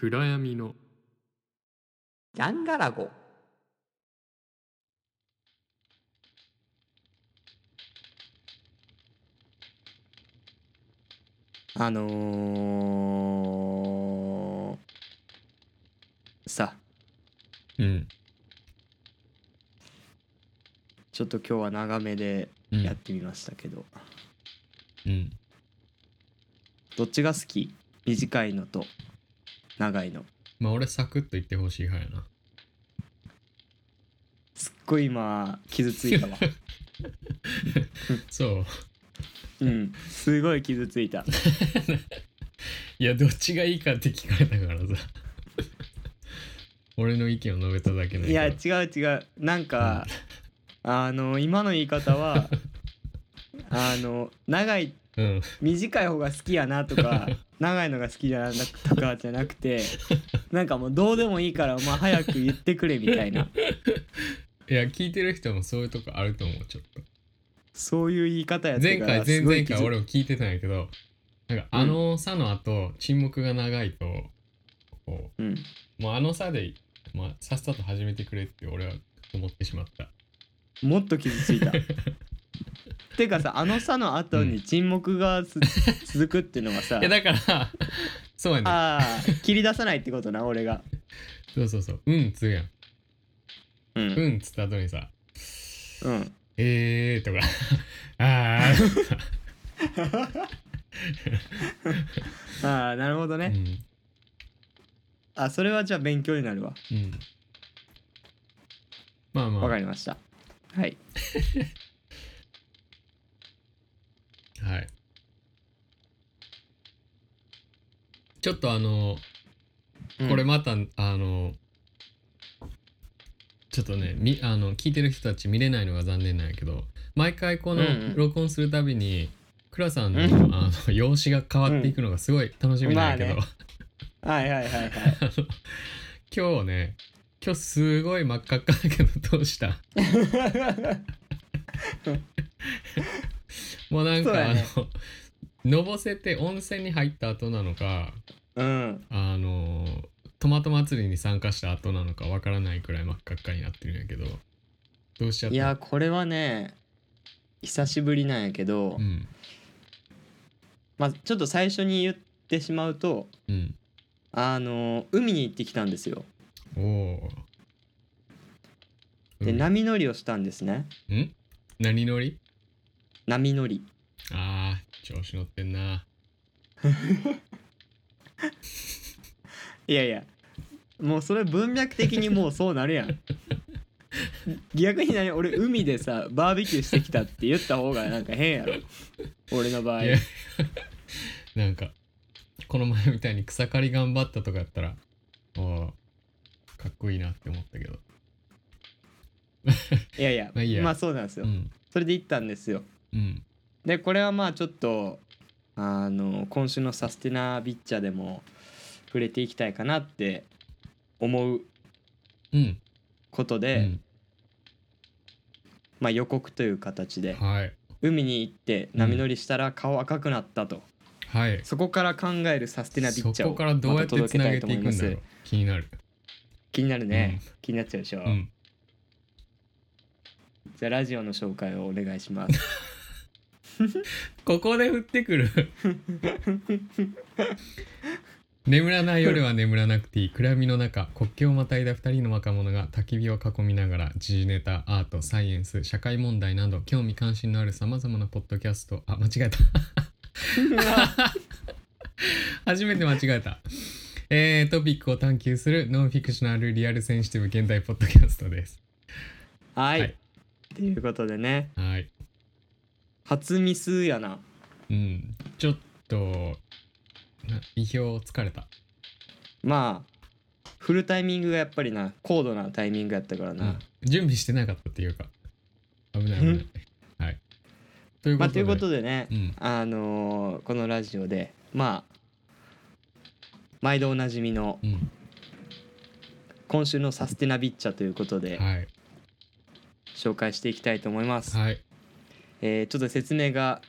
暗闇の。ジャンガラゴあのー、さうん。ちょっと今日は長めでうん。やってみましたけど、うん。どっちが好き？短いのと長いの。まあ俺サクッと言ってほしい派やな。すっごい今傷ついたわ。そう。うんすごい傷ついた。いやどっちがいいかって聞かれたからさ。俺の意見を述べただけないいや違う違う。なんか、あの今の言い方は あの長いうん。短い方が好きやなとか 長いのが好きじゃなとかじゃなくてなんかもうどうでもいいからまあ早く言ってくれみたいな。いや聞いてる人もそういうとこあると思うちょっと。そういう言い方やった前回前々回俺も聞いてたんやけどなんかあの差の後沈黙が長いとこうん。うもうあの差で、まあ、さっさと始めてくれって俺は思ってしまった。もっと傷ついた てかさあの差の後に沈黙がす、続くっていうのはさいやだからそうやねああ切り出さないってことな俺が。そうそうそう。うんっつうやん。うん。うんっつった後にさうん。えーとか。ああ あなるほどーうね、ん。あそれはじゃあ勉強になるわ。うん。まあまあ。わかりました。はいはいちょっとあのこれうんまた、あのちょっとねみあの聞いてる人たち見れないのが残念なんやけど毎回このうんうん。録音するたびに倉さんの,、うん。あの容姿が変わっていくのがすごい楽しみなんやけど、まはいはいはいはい。あの今日ね今日すごい真っ赤っかだけどどうした？もうなんか、ねあののぼせて温泉に入った後なのかうん。あのトマト祭りに参加した後なのかわからないくらい真っ赤っかになってるんやけどどうしちゃった？いやこれはね久しぶりなんやけど、うん。まあちょっと最初に言ってしまうとうん。あの海に行ってきたんですよ。おおで、波乗りをしたんですね。ん？何乗り？波乗り。あー調子乗ってんな。いやいやもうそれ文脈的にもうそうなるやん。逆に何？俺海でさバーベキューしてきたって言った方がなんか変やろ。俺の場合。なんかこの前みたいに草刈り頑張ったとかやったらおーかっこいいなって思ったけど。いやいや まあいいや。まあそうなんですよ、うん。それで行ったんですよ。うんでこれはまあちょっとあの今週のサステナビッチャでも触れていきたいかなって思ううん。ことで、うん。まあ予告という形ではい。海に行って波乗りしたら顔赤くなったと、はい。そこから考えるサステナビッチャをそこからどうやってつなげていくんだろうまた届けたいと思います。気になる。気になるね、気になっちゃうでしょ、うん。じゃあラジオの紹介をお願いします ここで降ってくる。眠らない夜は眠らなくていい。暗闇の中国境をまたいだ2人の若者が焚き火を囲みながら時事ネタアートサイエンス社会問題など興味関心のあるさまざまなポッドキャスト。あ間違えた。初めて間違えた、えートピックを探求するノンフィクショナルリアルセンシティブ現代ポッドキャストです。はい、はい。っていうことでね。はい初ミスやな。うん。ちょっとな意表疲れた。まあ振るタイミングがやっぱりな高度なタイミングやったからな、うん。準備してなかったっていうか。危ない危ない。はい。ということで,、まあということでね、うん。あのーこのラジオでまあ毎度おなじみのうん。今週のサステナビッチャということではい。紹介していきたいと思います、はいえーちょっと説明が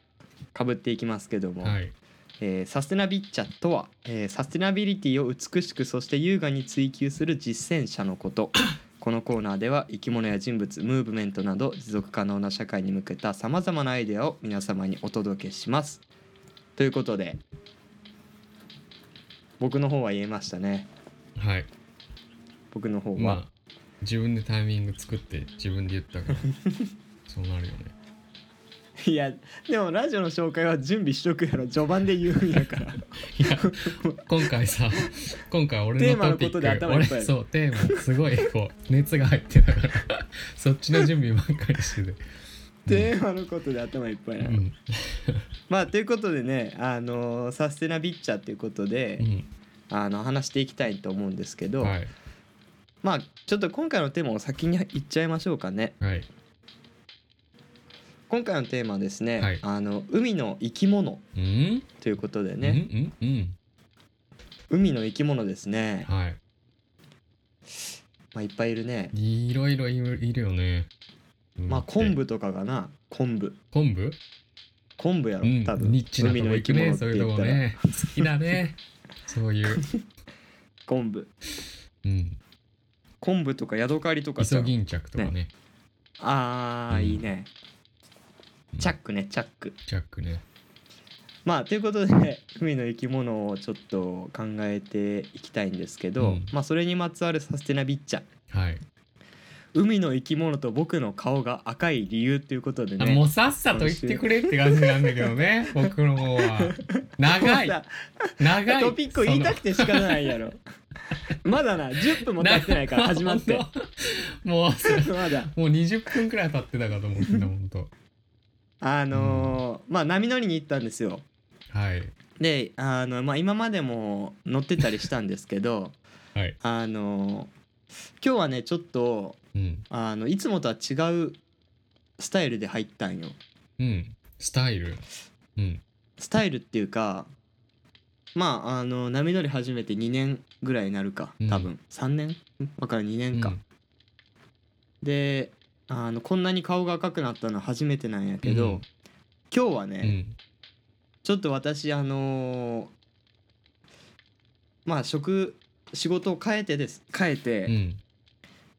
かぶっていきますけども、はい。えーサステナビッチャとは、えーサステナビリティを美しくそして優雅に追求する実践者のこと。このコーナーでは生き物や人物ムーブメントなど持続可能な社会に向けたさまざまなアイデアを皆様にお届けします。ということで僕の方は言えましたね。はい。僕の方は、まあ自分でタイミング作って自分で言ったから そうなるよねいやでもラジオの紹介は準備しとくやろ序盤で言うんやから。いや今回さ今回俺テーマののトピック。ことで頭いっぱい。俺そうテーマすごいこう熱が入ってたから。そっちの準備ばっかりしてて。テーマのことで頭いっぱいな、うん。まあということでねあのサステナビッチャーっていうことで、うん。あの話していきたいと思うんですけど、はい。まあちょっと今回のテーマを先に言っちゃいましょうかね。はい今回のテーマはですね、はい。あの海の生き物うん？ということでうん？ね、うん？うん？海の生き物ですね、はい。まあ、いっぱいいるね。いろいろいるいるよね。まあ昆布とかがな。昆布。昆布？昆布やろ、うん。多分。ニッチなとこ行くねそういうとこ海の生き物ってね。好きだね。そういう。昆布。うん。昆布とかヤドカリとかイさソギンチャクとかね。あー、うん。いいねチャックねチャック。チャックね。まあということで 海の生き物をちょっと考えていきたいんですけど、うん。まあそれにまつわるサステナビッチャ。はい。海の生き物と僕の顔が赤い理由っていうことでねあもうさっさと言ってくれって感じなんだけどね 僕の方は。長い。もうさ長い。トピックを言いたくて仕方ないやろ。まだな10分も経ってないから始まって。もうまだ。もう20分くらい経ってたかと思ってた本当あのーまあ波乗りに行ったんですよ。はい。であの、まあ、今までも乗ってたりしたんですけど はい。あのー今日はねちょっとうん。あのいつもとは違うスタイルで入ったんよ。うん。スタイル。うん。スタイルっていうかまああの波乗り始めて2年ぐらいになるかうん。多分、3年？わからん2年か、うん。であのこんなに顔が赤くなったのは初めてなんやけど、うん。今日はね、うん。ちょっと私あのーまあ職仕事を変えてです。変えて、うん。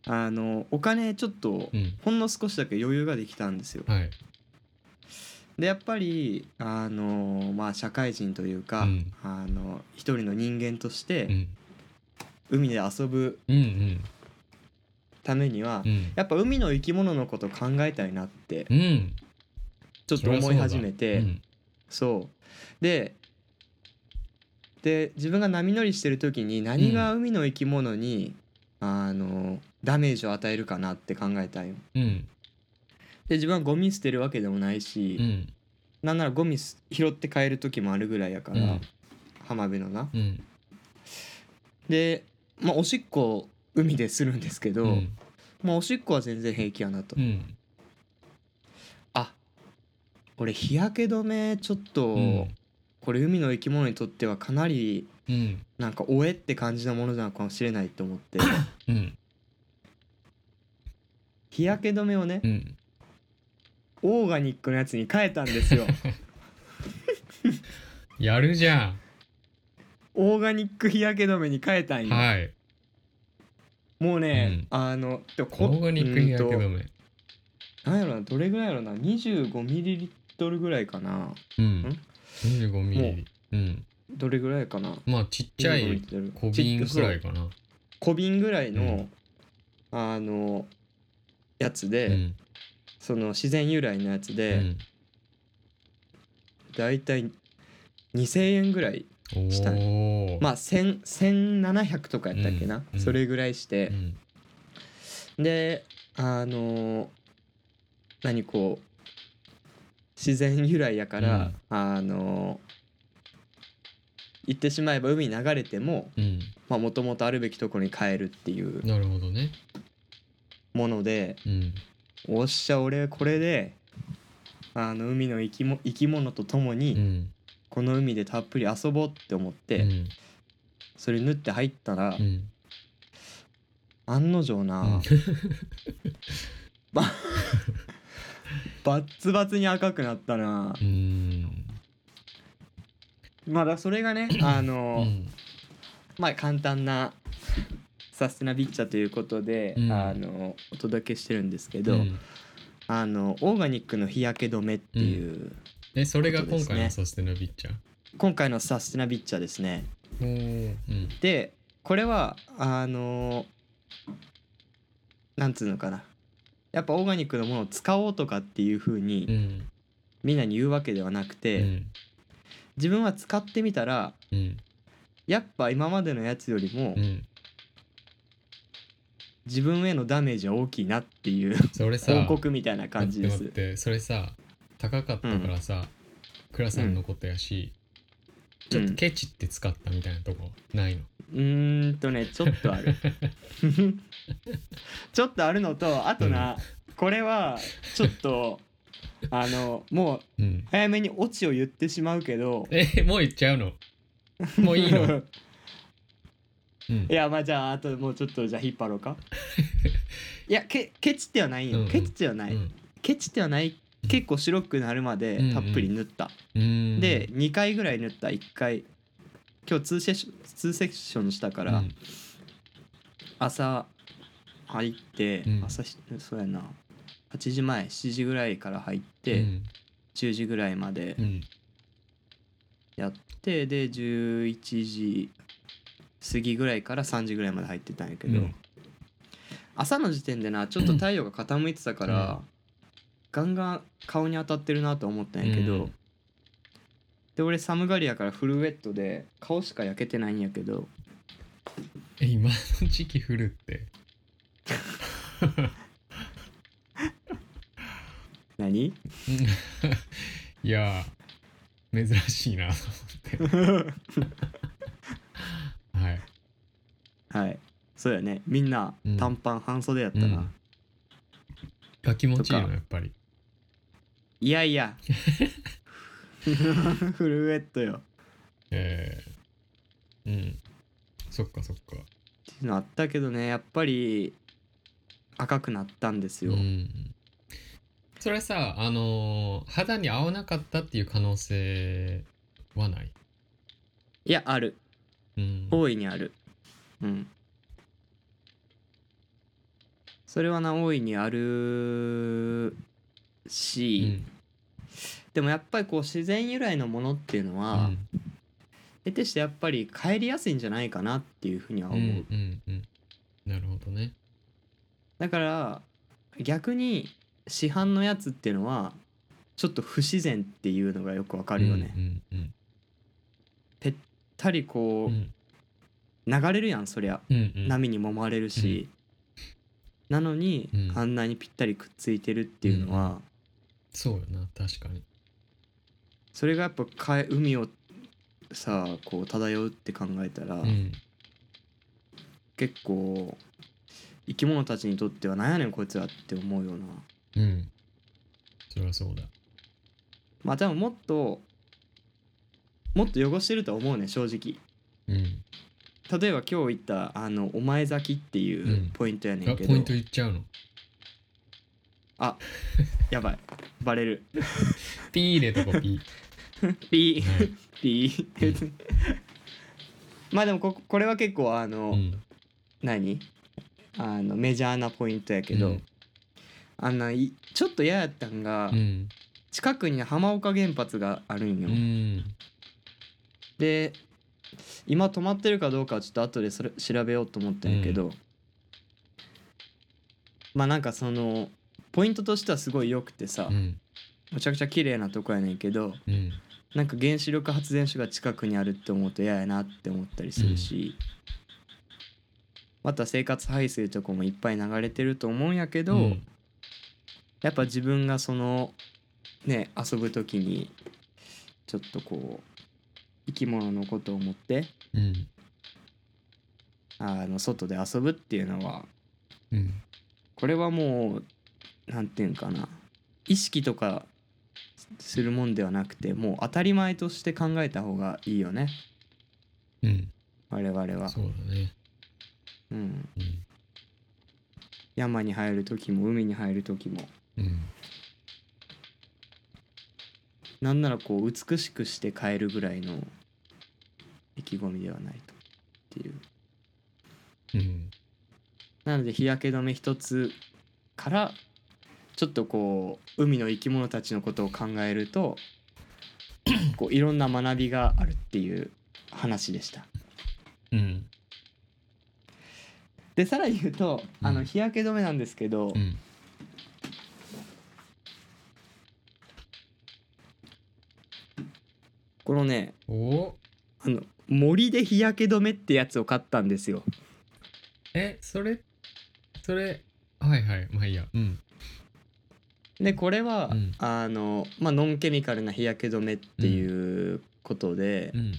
あのお金ちょっとうん。ほんの少しだけ余裕ができたんですよ。はい。でやっぱりあのまあ社会人というか、うん。あの一人の人間としてうん。海で遊ぶうんうんためには、うん。やっぱ海の生き物のこと考えたいなってうん。ちょっと思い始めてうん。そう。でで自分が波乗りしてる時に何が海の生き物に、あのダメージを与えるかなって考えたんよ。うん。で自分はゴミ捨てるわけでもないし、うん。なんならゴミす拾って帰る時もあるぐらいやから、うん。浜辺のな。うん。で、まあ、おしっこ海でするんですけど、うんまあ、おしっこは全然平気やなと。うん。あ俺日焼け止めちょっと、うん。これ海の生き物にとってはかなりうん。なんかおえって感じのものなのかもしれないと思って。うん。日焼け止めをねうん。オーガニックのやつに変えたんですよ。やるじゃオーガニック日焼け止めに変えたんよ、んはいもうね、あのでもこオーガニック日焼け止めうんとなんやろなどれぐらいやろな25ミリリットルぐらいかな。うん。25ミリうん。どれぐらいかな。まあちっちゃ25ミリい小瓶くらいかな。小瓶ぐらいの、うん。あのやつで、うん。その自然由来のやつうで、ん。だいたい2000円ぐらいしたまあ1000 1700とかやったっけな、うんうん。それぐらいして。う、ん。であの何こう自然由来やから、あの言ってしまえば海に流れてもうん。もともとあるべきところに帰るっていうなるほどね。ものでうん。おっしゃ俺これであの海の生きも生き物と共うにんこの海でたっぷり遊ぼうって思って、うん。それ縫って入ったら、うん。案の定な、うん。ばバッツバツに赤くなったな。うん。まだそれがね あの、うん。まあ簡単なサステナビッチャということで、うん。あのお届けしてるんですけど、うん。あのオーガニックの日焼け止めっていう、えそれが今回のサステナビッチャー。今回のサステナビッチャですね。うん。でこれはあのなんつうのかな。やっぱオーガニックのものを使おうとかっていう風うにん。みんなに言うわけではなくうて、ん。自分は使ってみたらうん。やっぱ今までのやつよりもうん。自分へのダメージは大きいなっていうそれさ報告みたいな感じです。それさ高かったからさ、倉さんのことやし、ちょっとケチって使ったみたいなとこないの、うーんとねちょっとある。ちょっとあるのとあとな、これはちょっと あのもううん、早めにオチを言ってしまうけどえもう言っちゃうの？もういいの、うん。い、やまあじゃああともうちょっとじゃあ引っ張ろうか。いやけケチってはないよ、うんうん。ケチってはない、うん。ケチってはない結構白くなるまでたっぷり塗った、うん。で2回ぐらい塗った。1回今日2セッション2セッションしたから、うん。朝入って、うん。朝しそうやな。8時前7時ぐらいから入っうて、ん。10時ぐらいまでうん。やってで11時過ぎぐらいから3時ぐらいまで入ってたんやけど、うん。朝の時点でなちょっと太陽が傾いてたから、うんガンガン顔に当たってるなと思ったんやけど、うん。で俺寒がりやからフルウェットで顔しか焼けてないんやけど。え今の時期降るって。何？う んいや珍しいなと思って。はい。はい。そうやね。みんなうん。短パン半袖やったな、うん。あ気持ちいいのやっぱりいやいや。フルウェットよ。えー、うん。そっかそっか。っていうのあったけどねやっぱり赤くなったんですよ、うん。それさあのー肌に合わなかったっていう可能性はない？いやある。うん。大いにある。うん。それはな大いにあるうし、ん。でもやっぱりこう自然由来のものっていうのは、うん。得てしてやっぱり帰りやすいんじゃないかなっていうふうにはうん思う、うんうんなるほどね。だから逆に市販のやつっていうのはちょっと不自然っていうのがよくわかるよね、うんうんぺったりこうんううん。流れるやんそりゃ。うんうん。波に揉まれるし、なのに、うん。あんなにぴったりくっついてるっていうのは、そうよな確かに。それがやっぱ海をさこう漂うって考えたら、うん。結構生き物たちにとってはなんやねんこいつらって思うような。うん。そりゃそうだ。まあでももっともっと汚してるとは思うね正直。うん。例えば今日言ったあのお前咲きっていううん。ポイントやねんけど、あポイント言っちゃうのあやばい。バレる。ピー入れとこピ ピー。ピー。まあでもここれは結構あの、うん。何？あのメジャーなポイントやけど、うん。あんないちょっと嫌やったんが、うん。近くに浜岡原発があるんよ、うん。で今止まってるかどうかはちょっと後でそれ調べようと思ったんやけど、まあなんかそのポイントとしてはすごい良くてさ、うん。むちゃくちゃ綺麗なとこやねんけどうん。なんか原子力発電所が近くにあるって思うと嫌やなって思ったりするし、また生活排水とかもいっぱい流れてると思うんやけど、うん。やっぱ自分がそのね遊ぶ時にちょっとこう生き物のことを思ってうん。あの外で遊ぶっていうのはうん。これはもうなんていうんかな。意識とかするもんではなくてもう当たり前として考えた方がいいよね。うん。我々は。そうだね。うん、うん。山に入る時も海に入る時も。うん。なんならこう美しくして帰るぐらいの意気込みではないと。っていう。うん。なので日焼け止め一つからちょっとこう海の生き物たちのことを考えるとこういろんな学びがあるっていう話でした。うん。でさらに言うとあうん。の日焼け止めなんですけど、うん。このねあの森で日焼け止めってやつを買ったんですよ。えそれそれはいはいまあいいや。うんでこれは、うん。あのまあノンケミカルな日焼け止めっていうことでう、ん。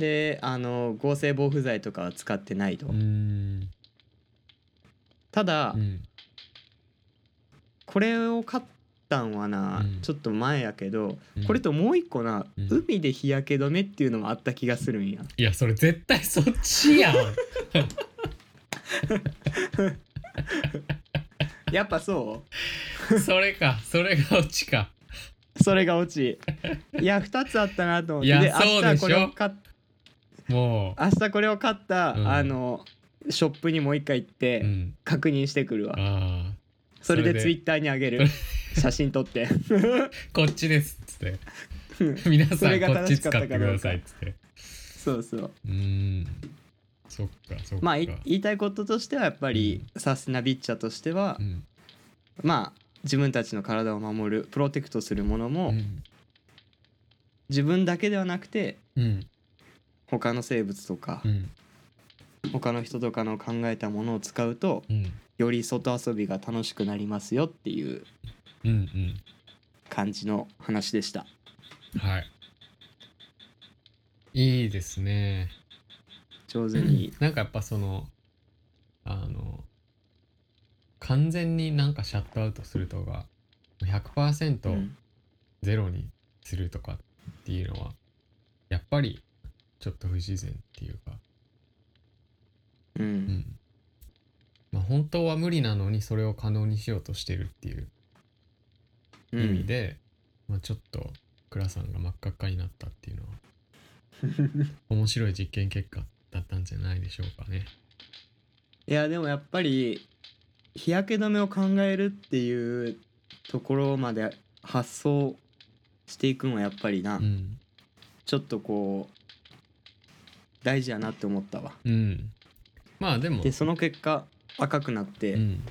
であの合成防腐剤とかは使ってないと。ただ、うん。これを買ったんはな、うん。ちょっと前やけど、うん。これともう一個な、うん。海で日焼け止めっていうのもあった気がするんや。いやそれ絶対そっちやん やっぱそそれかそれがオチか。うそれがオチ。いや2つあったなと思って。いやでそうでしょ。明日これを買っも明日これを買った、うん。あのショップにもう一回行っう、てうん、確認してくるわ。それでツイッターにあげる。写真撮って。こっちですっつって。皆さんこっち正しかったかどうか。使ってくださいっつって。そうそう。うーんそっかそっか。まあい言いたいこととしてはやっぱり、サステナビッチャとしては、うん。まあ自分たちの体を守るプロテクトするものも、うん。自分だけではなくてうん。他の生物とか、うん。他の人とかの考えたものを使うとうん。より外遊びが楽しくなりますよっていううんうん。感じの話でした。はい。いいですね上手に、なんかやっぱそのあの完全になんかシャットアウトするとかう100%ん。ゼロにするとかっていうのはやっぱりちょっと不自然っていうか。ううん。んまあ本当は無理なのにそれを可能にしようとしてるっていううん。意味で、まあ、ちょっと倉さんが真っ赤っかになったっていうのは 面白い実験結果だったんじゃないでしょうかね。いやでもやっぱり日焼け止めを考えるっていうところまで発想していくのはやっぱりな、うん、ちょっとこう大事やなって思ったわ。うん、まあでもでその結果赤くなって、うん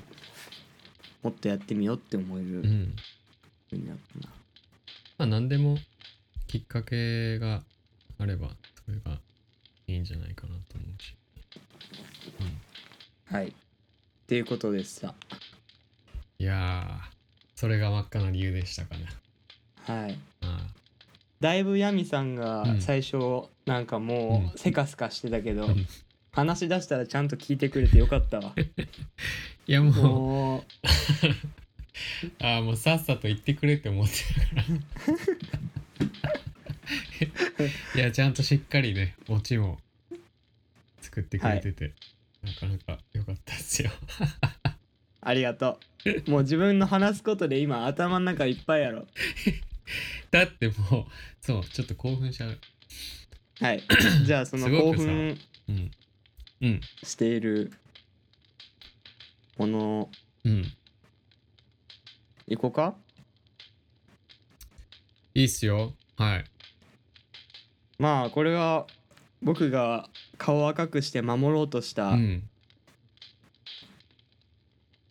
もっとやってみようって思えるよう、うんになったな。まあ何でもきっかけがあればそれがいいんじゃないかなと思うし、うん、はい。っていうことでした。いやーそれが真っ赤な理由でしたかね。はい。あだいぶヤミさんがうん最初なんかもうせかすかしてたけど、うん話し出したらちゃんと聞いてくれてよかったわ。いやもうもう ああもうさっさと言ってくれって思ってたからいやちゃんとしっかりねオチも作ってくれてて、なかなか良かったですよ。ありがとう。もう自分の話すことで今頭の中いっぱいやろ。だってもうそうちょっと興奮しちゃう。はい。じゃあその興奮うん。うん。しているものうん。いこうか？いいっすよ。はいまあこれは僕が顔を赤くして守ろうとしたうん。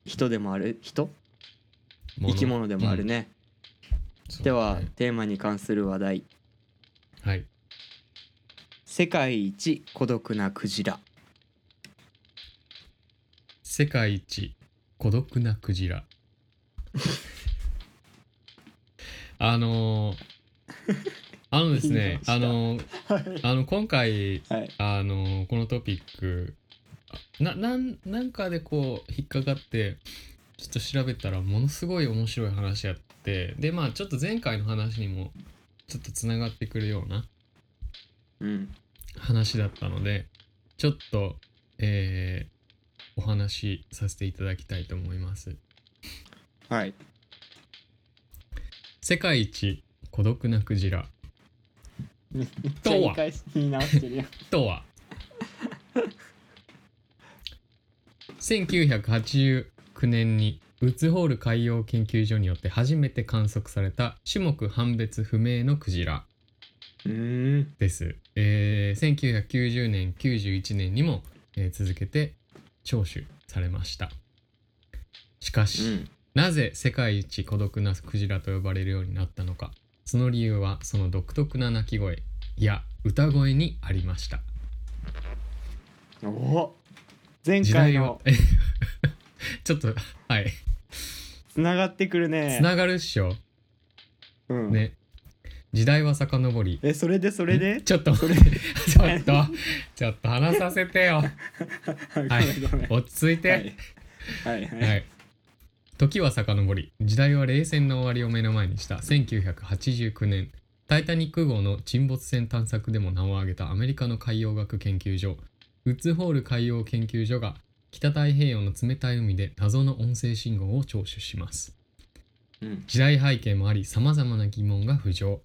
人でもある？人？生き物でもあるね。うん。そうでは、ね。テーマに関する話題。はい。世界一孤独なクジラ。世界一孤独なクジラ。あのーあのですねあのーあの今回はい。あのーこのトピックななんなんかでこう引っかかってちょっと調べたらものすごい面白い話やってでまあちょっと前回の話にもちょっとつながってくるようなうん。話だったのでちょっとえーお話しさせていただきたいと思います。はい。世界一孤独なクジラめっちゃ言い直してるよ。とは。1989年にウッズホール海洋研究所によって初めて観測された種目判別不明のクジラです、えー1990年91年にも、えー続けて聴取されました。しかし、うん。なぜ世界一孤独なクジラと呼ばれるようになったのかその理由はその独特な鳴き声いや歌声にありました。お前時回の ちょっとはい。つながってくるね。つながるっしょ。うん、ね。時代は遡り。えそれで？それで？ちょっとそれ？ちょっとちょっと話させてよ。ごめんごめん。落ち着いて、はい。はいはい、はい。時は遡り、時代は冷戦の終わりを目の前にした1989年、タイタニック号の沈没船探索でも名を挙げたアメリカの海洋学研究所、ウッズホール海洋研究所が北太平洋の冷たい海で謎の音声信号を聴取します。うん。時代背景もあり、様々な疑問が浮上。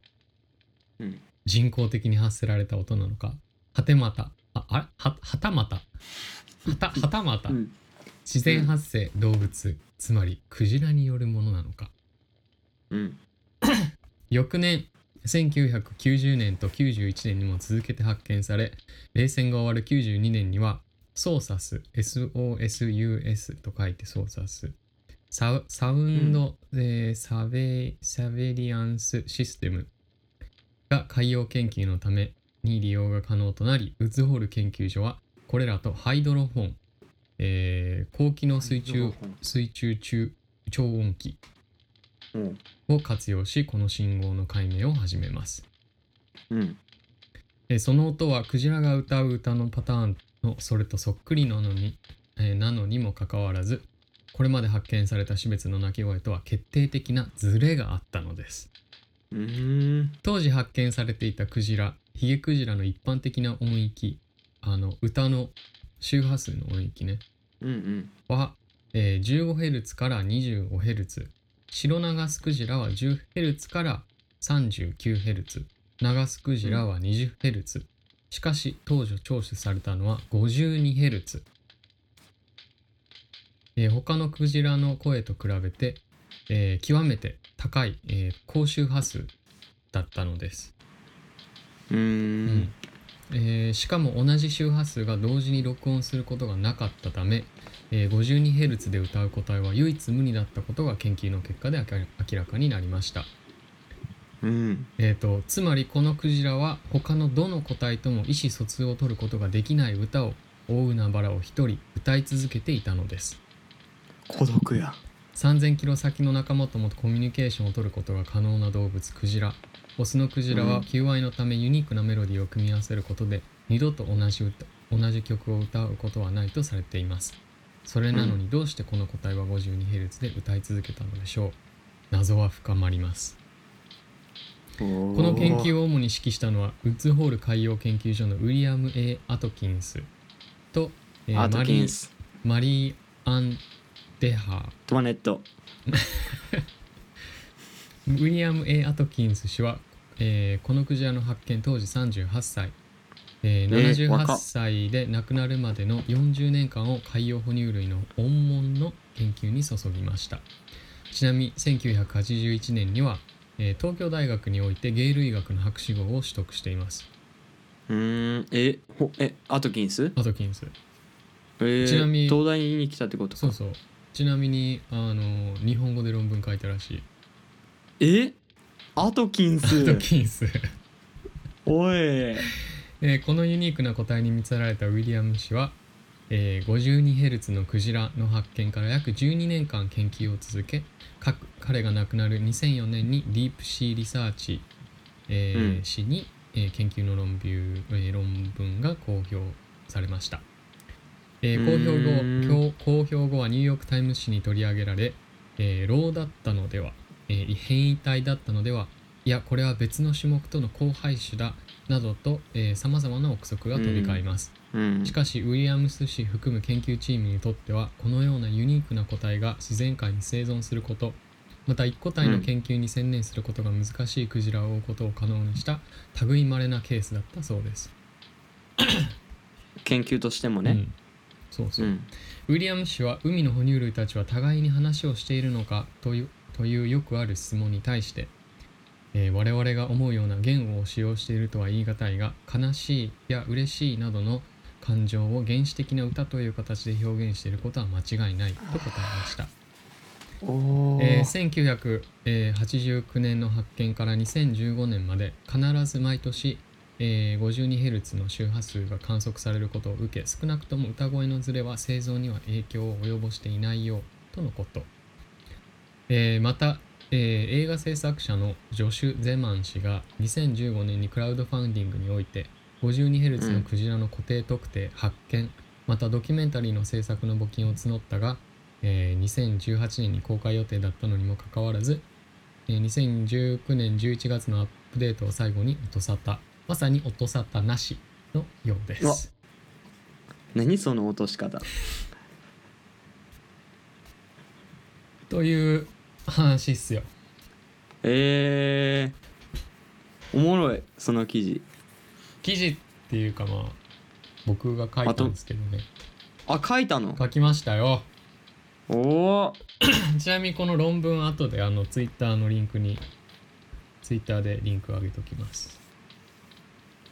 うん。人工的に発せられた音なのか、はてまた、あ、あれ？は、はたまた、はた、はたまた、うん。自然発生動物つまりクジラによるものなのか。うん。翌年1990年と91年にも続けて発見され冷戦が終わる92年にはソーサス SOSUS と書いてソーサス。サウサウンド、えーサベサベリアンスシステム。が海洋研究のために利用が可能となりウッズホール研究所はこれらとハイドロフォン、えー高機能水中水中中超音機うん。を活用しこの信号の解明を始めます。うん。えーその音はクジラが歌う歌のパターンのそれとそっくりなのに,、えーなのにもかかわらずこれまで発見された種別の鳴き声とは決定的なズレがあったのです。当時発見されていたクジラヒゲクジラの一般的な音域あの歌の周波数の音域ね。うんうん。は、えー 15Hz から 25Hz 白ナガスクジラは 10Hz から 39Hz ナガスクジラは 20Hz しかし当時聴取されたのは 52Hz、えー他のクジラの声と比べて、えー極めて高い、えー高周波数だったのです。うーんえーしかも同じ周波数が同時に録音することがなかったため、えー 52Hz で歌う個体は唯一無二だったことが研究の結果で明らかになりました、うん。えーとつまりこのクジラは他のどの個体とも意思疎通を取ることができない歌を大海原を一人歌い続けていたのです。孤独や3000キロ先の仲間ともコミュニケーションを取ることが可能な動物クジラ。オスのクジラうん。は求愛のためユニークなメロディーを組み合わせることで二度と同じ歌同じ曲を歌うことはないとされています。それなのにどうしてこの個体は 52Hz で歌い続けたのでしょう？謎は深まります。ここの研究を主に指揮したのはウッズホール海洋研究所のウィリアム・ A・ アトキンスと、えーマリーマリー・アン・デハートマネット。ウィリアム・ A・ アトキンス氏は、えーこのクジラの発見当時38歳、えーえー若78っ歳で亡くなるまでの40年間を海洋哺乳類の温門の研究に注ぎました。ちなみに1981年には、えー東京大学において鯨類学の博士号を取得しています。うーん。えほえアトキンス？アトキンス。えー、ちなみに東大に来たってことか。そうそうちなみにあの日本語で論文書いたらしい。え？アトキンアトキンス。おい。えーこのユニークな個体に魅せられたウィリアム氏は、えー 52Hz のクジラの発見から約12年間研究を続けか彼が亡くなる2004年に Deep Sea Research、えーうん。誌に、えー研究の論文,、えー論文が公表されました、えー公表後公表後はニューヨーク・タイムズ紙に取り上げられ、えー、ローだったのでは、えー変異体だったのではいやこれは別の種目との交配種だなどとさまざまな憶測が飛び交います、うん。しかしウィリアムス氏含む研究チームにとってはこのようなユニークな個体が自然界に生存することまた一個体の研究に専念することが難しいクジラを追うことを可能にした類まれなケースだったそうです。研究としてもね。うん、そうそう。う、ん。ウィリアム氏は海の哺乳類たちは互いに話をしているのかというというよくある質問に対して、えー我々が思うような言語を使用しているとは言い難いが悲しいや嬉しいなどの感情を原始的な歌という形で表現していることは間違いないと答えました。えー1989年の発見から2015年まで必ず毎年、えー 52Hz の周波数が観測されることを受け少なくとも歌声のズレは製造には影響を及ぼしていないようとのこと、えーまた、えー映画制作者のジョシュ・ゼマン氏が2015年にクラウドファンディングにおいて 52Hz のクジラの固定特定、発見またドキュメンタリーの制作の募金を募ったがえー2018年に公開予定だったのにもかかわらず、えー2019年11月のアップデートを最後に音沙汰。まさに音沙汰なしのようです。何その落とし方。という話っすよ。えー、おもろいその記事。記事っていうかまあ僕が書いたんですけどね。あ書いたの？書きましたよ。おお ちなみにこの論文後であのツイッターのリンクにツイッターでリンク上げときます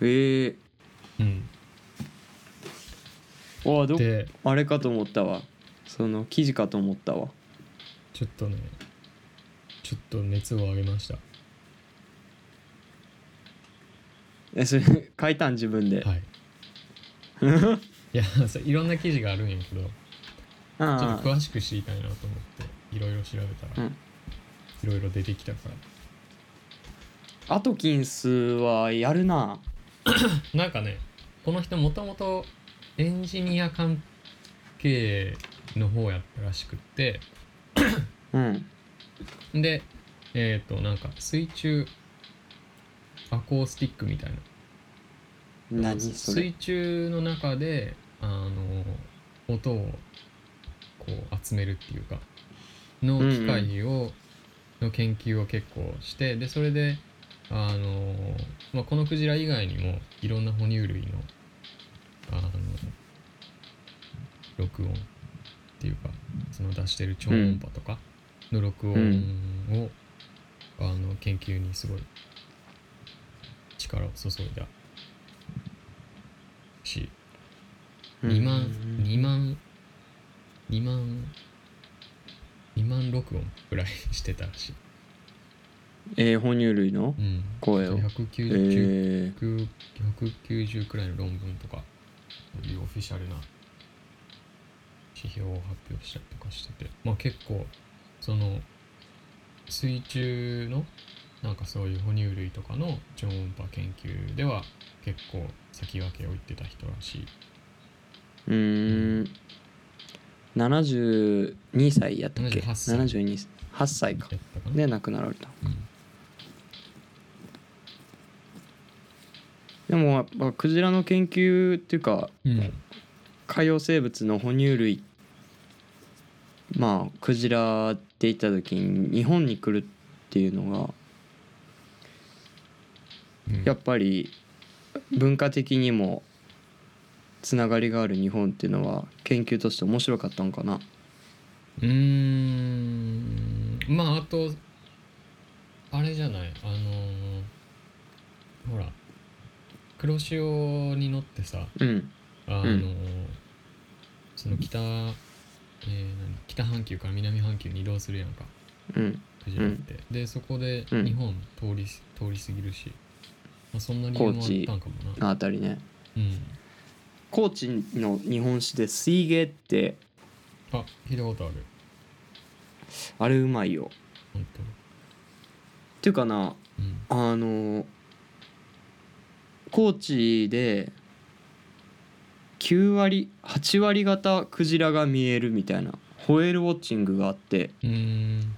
え。ー、うん。おーどであれかと思ったわ。その記事かと思ったわ。ちょっとねちょっと熱を上げました。えそれ書いたん自分で、はい。いや、そういろんな記事があるんやけど、ちょっあと詳しく知りたいなと思って、いろいろ調べたら、うん。いろいろ出てきたから。あアトキンスはやるな なんかね、この人もともとエンジニア関係の方やったらしくって、うん。で、えっ、と、なんか水中アコースティックみたいな。水中の中であの音をこう集めるっていうかの機械を、の研究を結構してでそれであの、まあ、このクジラ以外にもいろんな哺乳類のあの録音っていうかその出してる超音波とかの録音を、あの研究にすごい力を注いだし2万2万2万2万録音ぐらいしてたらしい、えー、哺乳類のうん、声を。190、えー、190くらいの論文とかそういうオフィシャルな指標を発表したりとかしてて。まあ結構その水中のなんかそういう哺乳類とかの超音波研究では結構先駆けを言ってた人らしい。うーん。72歳やったっけ？78歳。72 8歳。か。で亡くなられた。うんでもやっぱクジラの研究っていうかうん。海洋生物の哺乳類まあクジラって言った時に日本に来るっていうのがうん。やっぱり文化的にもつながりがある日本っていうのは研究として面白かったんかな。うーん。まああとあれじゃない。あのーほら黒潮に乗ってさうん。あのーうん。その北、えー何北半球から南半球に移動するやんか。うん。クジラって、でそこでうん。日本通り,、通り過ぎるし、まあ、そんな理由もあったんかもな。ああたりね。うん。高知の日本酒で水芸ってあ聞いたことある。あれうまいよ。本っていうかな当うん。あの高知で9割8割方クジラが見えるみたいなホエールウォッチングがあってうーん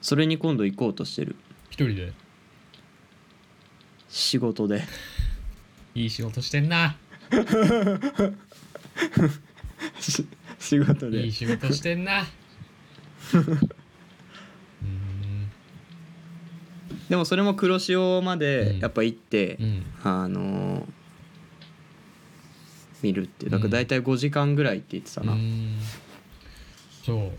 それに今度行こうとしてる。一人で？仕事で。いい仕事してんな。し 仕事で。いい仕事してんな でもそれも黒潮まうん。でやっぱ行って、うん。あのー見るっていう。だから大体5時間ぐらいって言ってたな、うーん。そう。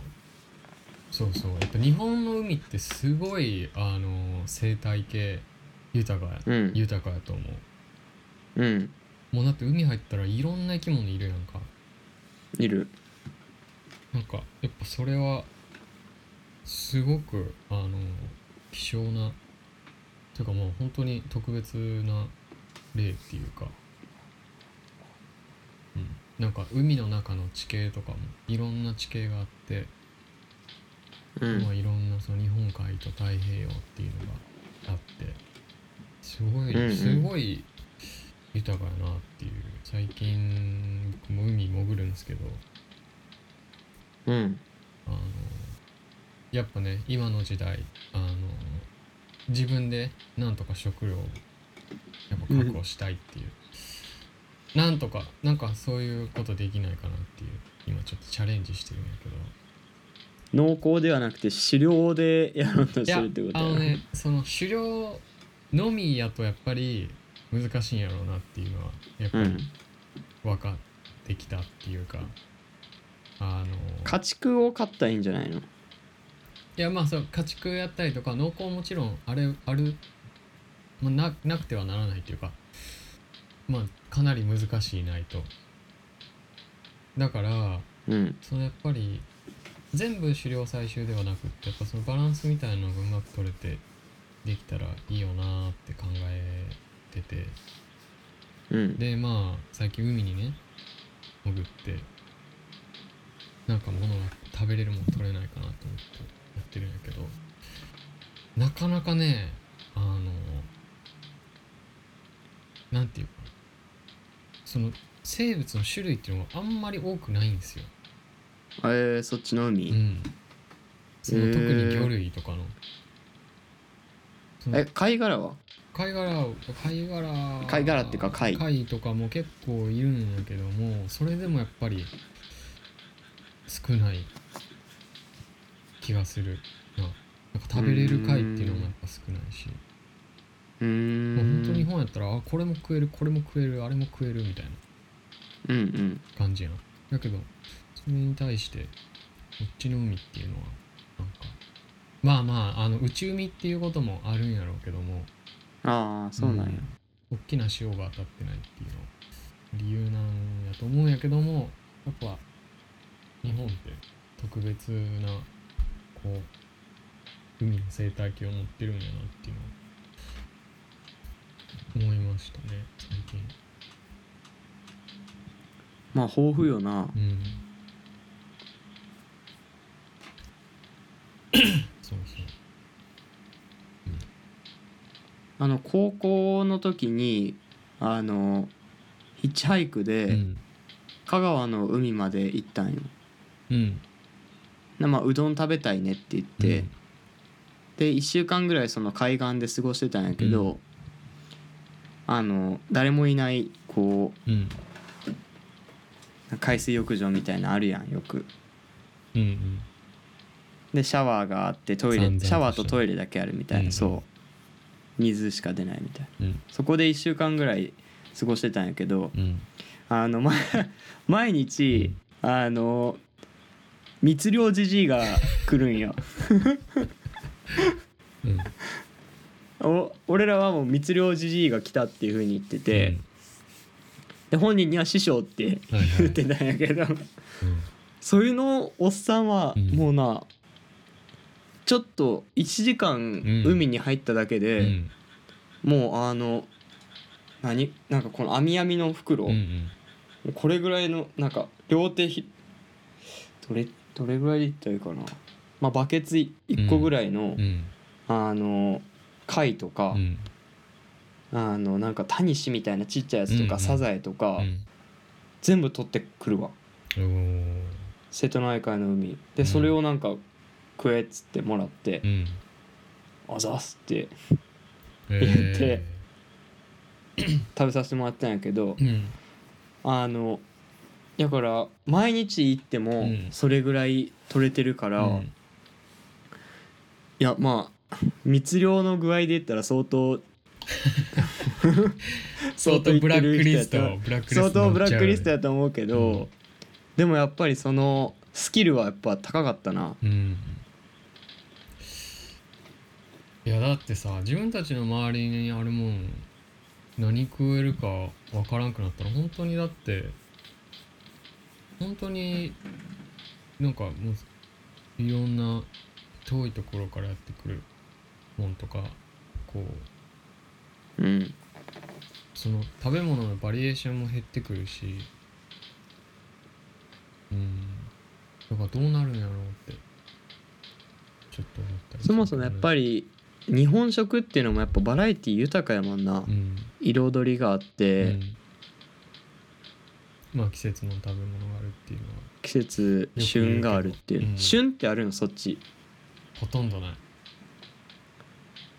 そうそう。やっぱ日本の海ってすごいあの生態系豊かや、うん。豊かやと思う。うん。もうだって海入ったらいろんな生き物いるやんか。いる。なんかやっぱそれはすごくあの希少なというかもう本当に特別な例っていうか、うん、なんか海の中の地形とかもいろんな地形があって、うん。まあ、いろんなその日本海と太平洋っていうのがあってすごい、すごい豊かやなっていう。最近僕も海潜るんですけどうん。あのやっぱね今の時代あの自分でなんとか食料をやっぱ確保したいっていう、なんとかなんかそういうことできないかなっていう今ちょっとチャレンジしてるんやけど。農耕ではなくて狩猟でやろうとしてるってことあやのねその狩猟のみやとやっぱり難しいんやろうなっていうのはやっぱりうん。分かってきたっていうか、あの家畜を飼ったらいいんじゃないの？いやまあそう家畜やったりとか農耕もちろんあれある、まあ、ななくてはならないというかまあかなり難しいないと。だからうん。そのやっぱり全部狩猟採集ではなくってやっぱそのバランスみたいなのがうまく取れてできたらいいよなーって考えてて。うん。でまあ最近海にね潜ってなんか物が食べれるもの取れないかなと思ってやってるんやけどなかなかねあのなんていうかその生物の種類っていうのがあんまり多くないんですよ。えー、そっちの海、うん、その特に魚類とかの。え貝殻は？貝殻貝殻。貝殻っていうか貝。貝とかも結構いるんやけどもそれでもやっぱり少ない気がする。ななんか食べれる貝っていうのもやっぱ少ないし。うーん。もう本当日本やったらあこれも食えるこれも食えるあれも食えるみたいな。うんうん。感じやんだけどそれに対してこっちの海っていうのはなんかまあまああの内海っていうこともあるんやろうけども。ああそうなんや、大きな潮が当たってないっていうの理由なんやと思うんやけどもやっぱ日本って特別なこう海の生態系を持ってるんやなっていうのを思いましたね最近。まあ豊富よな。うん。そうそう。あの高校の時にあのヒッチハイクでうん。香川の海まで行ったんよ、うんでまあ、うどん食べたいねって言って、で1週間ぐらいその海岸で過ごしてたんやけど、うあの誰もいないこうん。う海水浴場みたいなのあるやんよく。うんうん。でシャワーがあってトイレ散々とシャワーとトイレだけあるみたいな、うんそう。水しか出ないみたいな。うん。そこで1週間ぐらい過ごしてたんやけどうん。あの、ま、毎日あの密漁じじいが来るんよ。うん。お俺らはもう密漁じじいが来たっていう風に言ってて、で本人には師匠ってはいはい。言ってたんやけど、うん。そういうのおっさんはうん。もうな、ちょっと1時間ん。海に入っただけうで、ん。もうあの何なんかこの網網の袋、うんうん。これぐらいのなんか両手ひどれどれぐらいでいったらいいかな、まあ、バケツ1個ぐらいの、うんあの貝とか、うん。あのなんかタニシみたいなちっちゃいやつとか、うんうん。サザエとか、うん。全部取ってくるわ。瀬戸内海の海。でうん。それをなんか食えっつってもらってうん「あざっす」ってえ言って食べさせてもらったんやけどうん。あのだから毎日行ってもうん。それぐらい取れてるから、うん。いやまあ密漁の具合で言ったら相当 相当ブラックリスト相当ブラックリストややと思うけど、うんでもやっぱりそのスキルはやっぱ高かったな。うん。いやだってさ自分たちの周りにあるもん何食えるかわからんくなったら本当にだって本当になんかもういろんな遠いところからやってくるもんとかこううん。その食べ物のバリエーションも減ってくるしうん。だからどうなるんやろうってちょっと思ったりそもそもやっぱり日本食っていうのもやっぱバラエティ豊かやもんな、うん、彩りがあって、うんまあ季節の食べ物があるっていうのは。季節旬があるっていう、うん。旬ってあるのそっち。ほとんどない。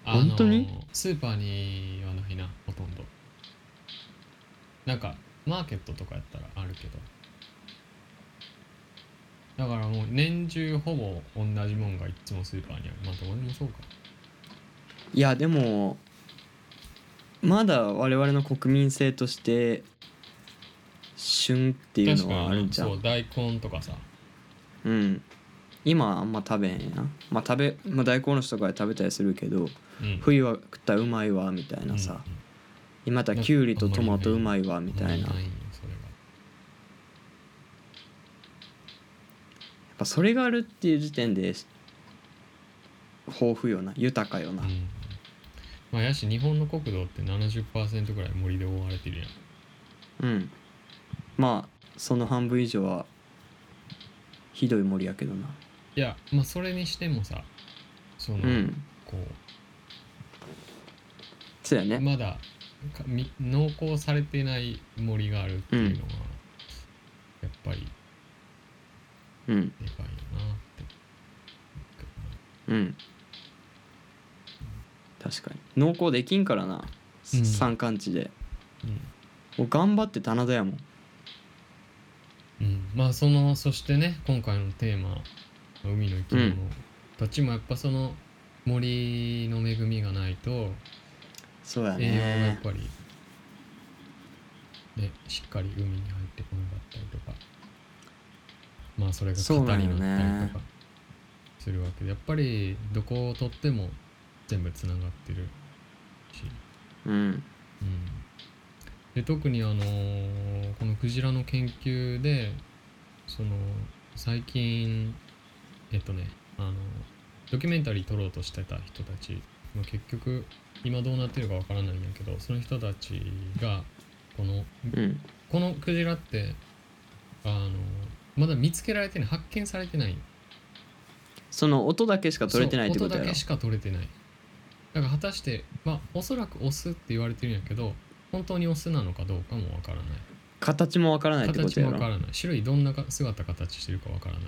本当に？スーパーにはないなほとんど。なんかマーケットとかやったらあるけど。だからもう年中ほぼ同じもんがいつもスーパーにある。まあどこでもそうか。いやでもまだ我々の国民性として旬っていうのはあるんじゃそう大根とかさ。うん。今あんま食べへんやん。まあ食べ、まあ、大根の人とかで食べたりするけどうん。冬は食ったらうまいわみたいなさ、うんうん。今だったらきゅうりとトマトうまいわみたいな、やっないんよそれが。ぱそれがあるっていう時点で豊富よな。豊かよな、うん。まあやし日本の国土って70%ぐらい森で覆われてるやん。うんまあその半分以上はひどい森やけどな。いやまあそれにしてもさその、うん。こそうやね。うまだかみ濃厚されてない森があるっていうのは、やっぱりうん。でかいよなって。うん。確かに。濃厚できんからな、うん。山間地で。うん。もう頑張って棚田やもんうん、まあそのそしてね今回のテーマ「海の生き物」うん。たちもやっぱその森の恵みがないとそうや栄養がやっねぱりねしっかり海に入ってこなかったりとか。まあそれが型になったね。りとかするわけでやっぱりどこをとっても全部つながってるし、うん。うん、で特にあのーこのクジラの研究でその最近えっとねあのドキュメンタリー撮ろうとしてた人たちまあ結局今どうなってるかわからないんやけどその人たちがこのうん。このクジラってあのまだ見つけられてない発見されてない。その音だけしか取れてないってことやろ？音だけしか取れてない。だから果たしてまあおそらくオスって言われてるんやけど本当にオスなのかどうかもわからない。形もわからないってこと形もわからない。種類どんなか姿形してるかわからない。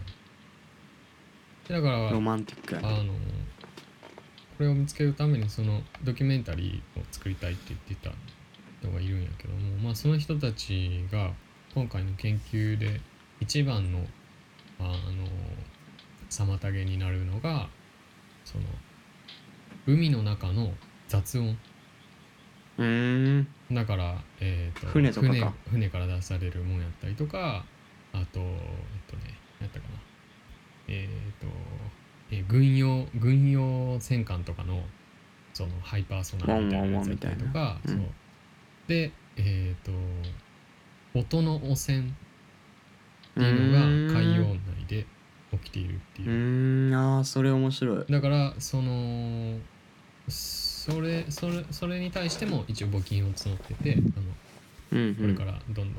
だからロマンティックやね。あのこれを見つけるためにそのドキュメンタリーを作りたいって言ってた人がいるんやけどもまあその人たちが今回の研究で一番のあの妨げになるのがその海の中の雑音うーん。だから、えー、と船とかか。船船から出されるもんやったりとかあとえっとね何やったかな。えっ、と、えー軍用軍用戦艦とかのそのハイパーソナーみたいなやつやったりとか、でえっ、と音の汚染っていうのが海洋内で起きているってういう。ーん。あーそれ面白い。だからそのそれそれそれに対しても一応募金を募っててあのうんうん。これからどんどん、あの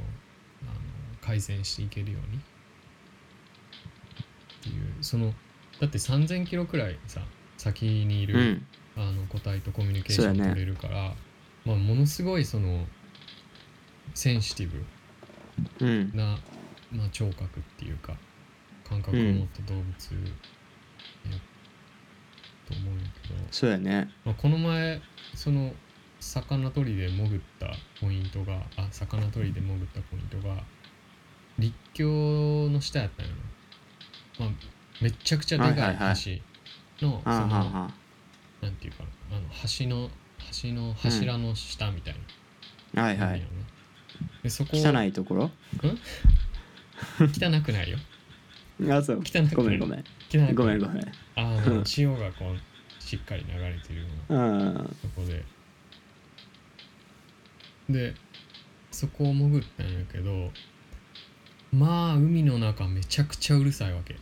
改善していけるように。っていうそのだって3,000キロくらいさ先にいる、うん。あの個体とコミュニケーション取れるから、まあ、ものすごいそのセンシティブうん。な、まあ、聴覚っていうか感覚を持った動物やと思うんやけど、そうやね。まあ、この前その魚取りで潜ったポイントがあ魚取りで潜ったポイントが立教の下やったんやな、まあ、めっちゃくちゃでかい橋のそのはなんていうかなあの橋の橋の柱の下みたいな、はいはい。でそこ汚いところ？汚くないよ。あそう。汚くない。ごめんごめん。汚くごめんごめんあの潮がこうしっかり流れてるようなうん。そこで。でそこを潜ったんやけどまあ海の中めちゃくちゃうるさいわけ。へ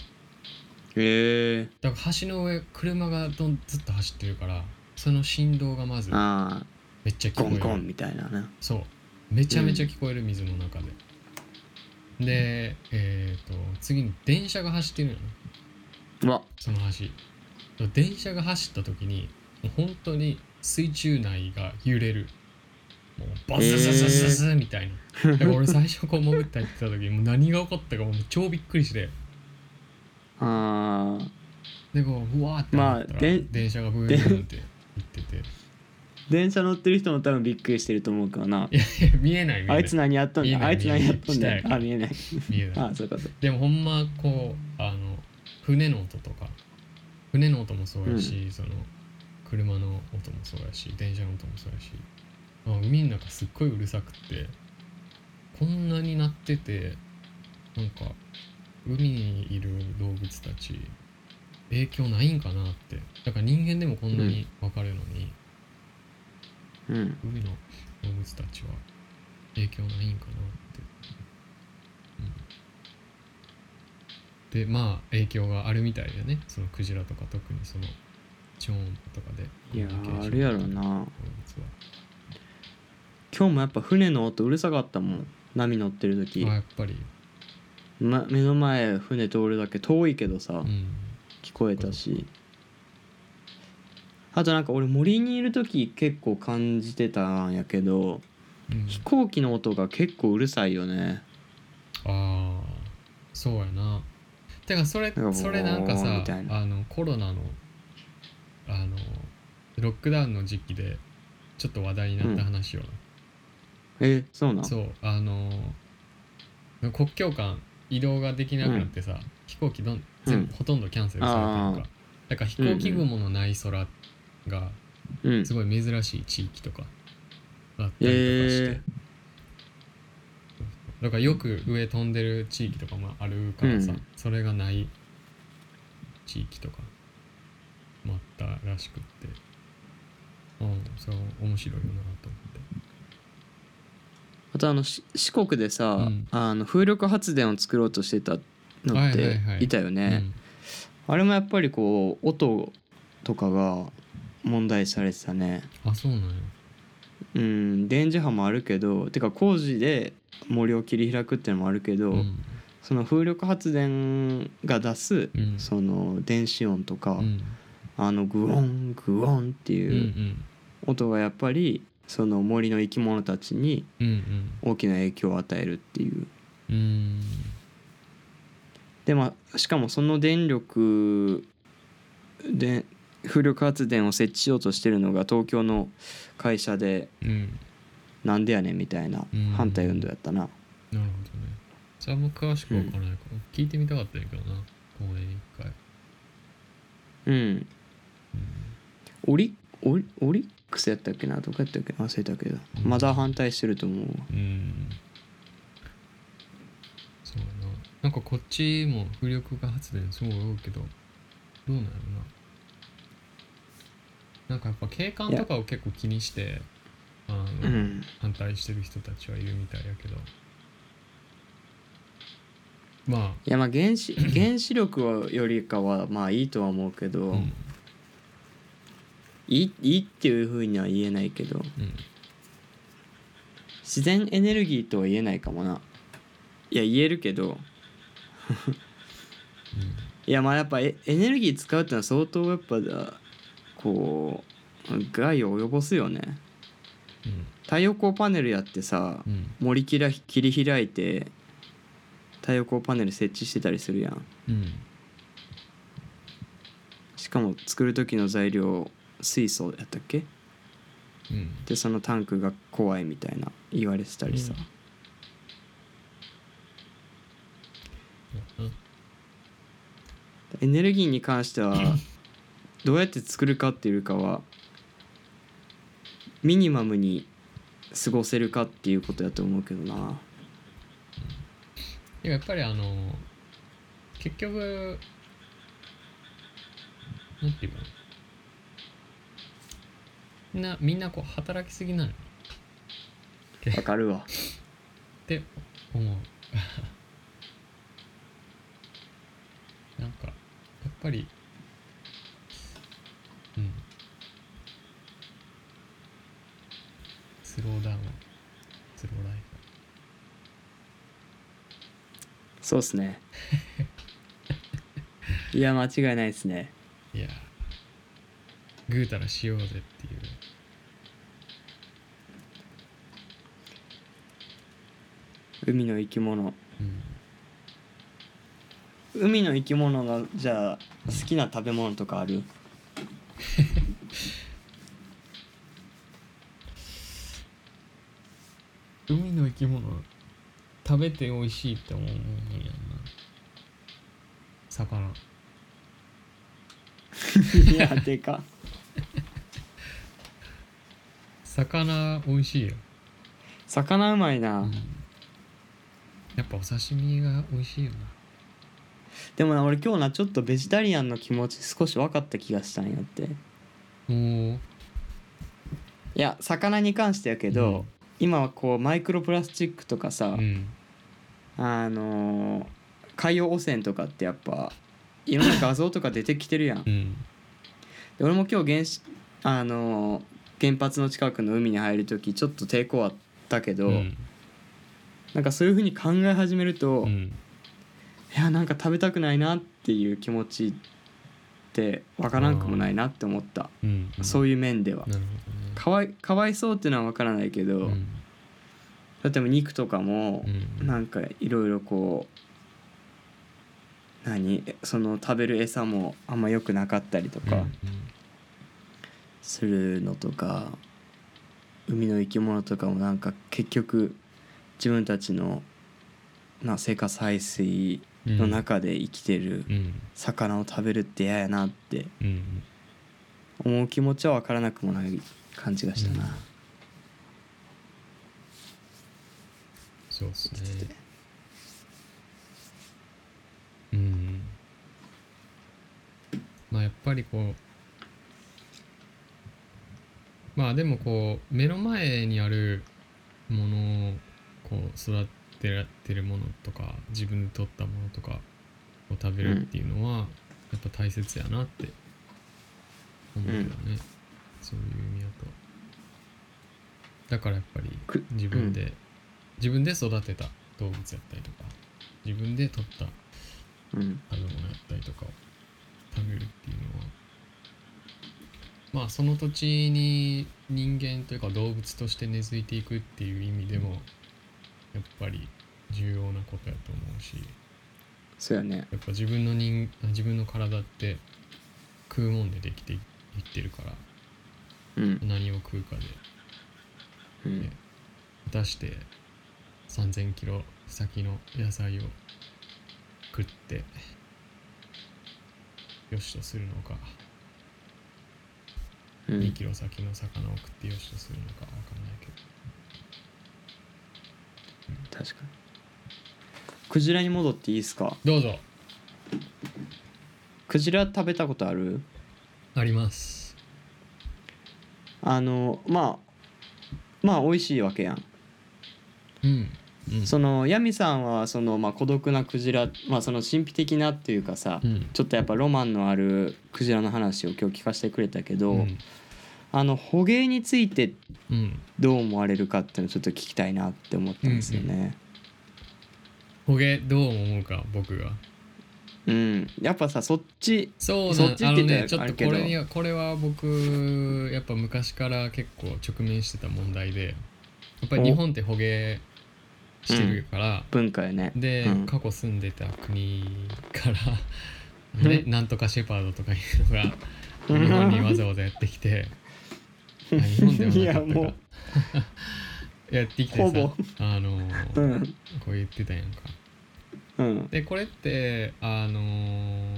えだから橋の上車がどんずっと走ってるからその振動がまずあめっちゃあ聞こえる。ゴンゴンみたいなね。そう。めちゃめちゃ聞こえる水の中で、でえっ、と次に電車が走ってるよねうわ。その橋電車が走った時にもう本当に水中内が揺れる。もうバズズズズズみたいな、だから俺最初こう潜って入ってた時もう何が起こったかもう超びっくりしてあーでこううわーって、まあで電車がブーンって行ってて電車乗ってる人も多分びっくりしてると思うからないやいや見えない見えないあいつ何やっとんだあいつ何やっとんだあ見えない見えないあそういうことでもほんまこうあの船の音とか。船の音もそうやし、その車の音もそうやし電車の音もそうやし。あ海の中すっごいうるさくってこんなになっててなんか海にいる動物たち影響ないんかなって。だから人間でもこんなに分かるのに、うん。海の動物たちは影響ないんかなって、うん、でまあ影響があるみたいでね。そのクジラとか特にその超音波とかで。いやあるやろな。今日もやっぱ船の音うるさかったもん。波乗ってる時、あやっぱり。ま、目の前船通るだけ遠いけどさ、うん。聞こえたし。あとなんか俺森にいる時結構感じてたんやけどうん。飛行機の音が結構うるさいよね。ああそうやなてかそれそれなんかさあのコロナのあのロックダウンの時期でちょっと話題になった話よな、えそうなん？そうあの国境間移動ができなくなってさ、飛行機どん全部ほとんどキャンセルされてるかだから飛行機雲のない空がうん。すごい珍しい地域とかあったりとかだからよく上飛んでる地域とかもあるからさ、うん。それがない地域とかもあったらしくって。うんそう面白いよなと思って。あとあのし四国でさ、うん。あの風力発電を作ろうとしてたのっはいはいてはい。いたよね、あれもやっぱりこう音とかが問題視されてたね。うん、あそうなんや。うん電磁波もあるけどてか工事で森を切り開くっていうのもあるけど、うん。その風力発電が出す、うん。その電子音とか、うん。あのグオングオンっていうん音がやっぱりその森の生き物たちに大きな影響を与えるっていう。うん。でまあしかもその電力で風力発電を設置しようとしてるのが東京の会社でうんなんでやねんみたいなうん。反対運動やったな、なるほどね。それはもう詳しくわからないから、聞いてみたかったんやけどな。これ一回。うん。オリオリオリックスやったっけな？どこやったっけ？忘れたけど、うん。まだ反対してると思うわ。うん。そうやな。なんかこっちも風力発電すごい多いけどどうなんやろな。なんかやっぱ景観とかを結構気にしてあの、うん。反対してる人たちはいるみたいやけど。まあ。いやまあ原子 原子力よりかはまあいいとは思うけど、うん。いいいいっていうふうには言えないけどうん。自然エネルギーとは言えないかもな。いや言えるけど。いやまあやっぱエエネルギー使うってのは相当やっぱだこう害を及ぼすよね。うん太陽光パネルやってさうん。森切ら切り開いて太陽光パネル設置してたりするやん。うん。しかも作る時の材料水素やったっけ？うん。でそのタンクが怖いみたいな言われてたりさ、エネルギーに関してはどうやって作るかっていうかはミニマムに過ごせるかっていうことやと思うけどな。でもやっぱりあの結局なんていうかなみんなみんなこう働きすぎなのわかるわ。って思う。なんかやっぱりうんスローダウンスローライフそうっすね。いや間違いないですね。いやぐうたらしようぜっていう。海の生き物。うん。海の生き物がじゃあ好きな食べ物とかある？海の生き物食べて美味しいって思うもんやんな。魚。いやでか。魚美味しいよ、魚うまいな、うん。やっぱお刺身が美味しいよな。でもな俺今日なちょっとベジタリアンの気持ち少し分かった気がしたんやって。もういや魚に関してやけど、うん。今はこうマイクロプラスチックとかさ、うんあのー海洋汚染とかってやっぱいろんな画像とか出てきてるやん。でうん。俺も今日原子あのー原発の近くの海に入る時ちょっと抵抗あったけど、うん。なんかそういう風に考え始めると、いうん。やなんか食べたくないなっていう気持ちってわからんくもないなって思った、うん。そういう面では。なるほかわいかわいそうっていうのはわからないけど、どね例えば肉とかもう、ん。なんかいろいろこう何えその食べる餌もあんま良くなかったりとかうんするのとか、海の生き物とかもなんか結局自分たちのな生活排水うんの中で生きてるうん。魚を食べるって嫌やなってうん思う気持ちは分からなくもない感じがしたな。そうっすね。うん。まあやっぱりこうまあでもこう目の前にあるものをこう育てられてるものとか自分で取ったものとかを食べるっていうのはやっぱ大切やなって思うけどね、そういう意味だと。だからやっぱりく自分で、自分で育てた動物やったりとか自分で取ったうん。食べ物やったりとかを食べるっていうのはまあその土地に人間というか動物として根付いていくっていう意味でもやっぱり重要なことやと思うしそうやね。やっぱ自分の人自分の体って食うもんでできていってるからうん。何を食うかで。うん。ね出して3,000キロ先の野菜を食ってよしとするのか、うん。2キロ先の魚を食ってよしとするのかわかんないけど。確かに。クジラに戻っていいですか？どうぞ。クジラ食べたことある？あります。あのまあまあ美味しいわけやん、うん、うん、そのヤミさんはその、まあ、孤独なクジラ、まあ、その神秘的なっていうかさ、うん。ちょっとやっぱロマンのあるクジラの話を今日聞かせてくれたけど、うん。あの捕鯨についてうん。どう思われるかっていうのをちょっと聞きたいなって思ったんですよね。捕鯨どう思うか僕が。うん、やっぱさそっちそうそっちって言ねちょっとこれにはこれは僕やっぱ昔から結構直面してた問題でやっぱり日本って捕鯨してるから、文化やね。で、うん。過去住んでた国から、ね、なんとかシェパードとかいうのが日本にわざわざやってきてあ日本ではなかったか。いや ってきてさあのう、うん。こう言ってたやんか。うん。でこれってあの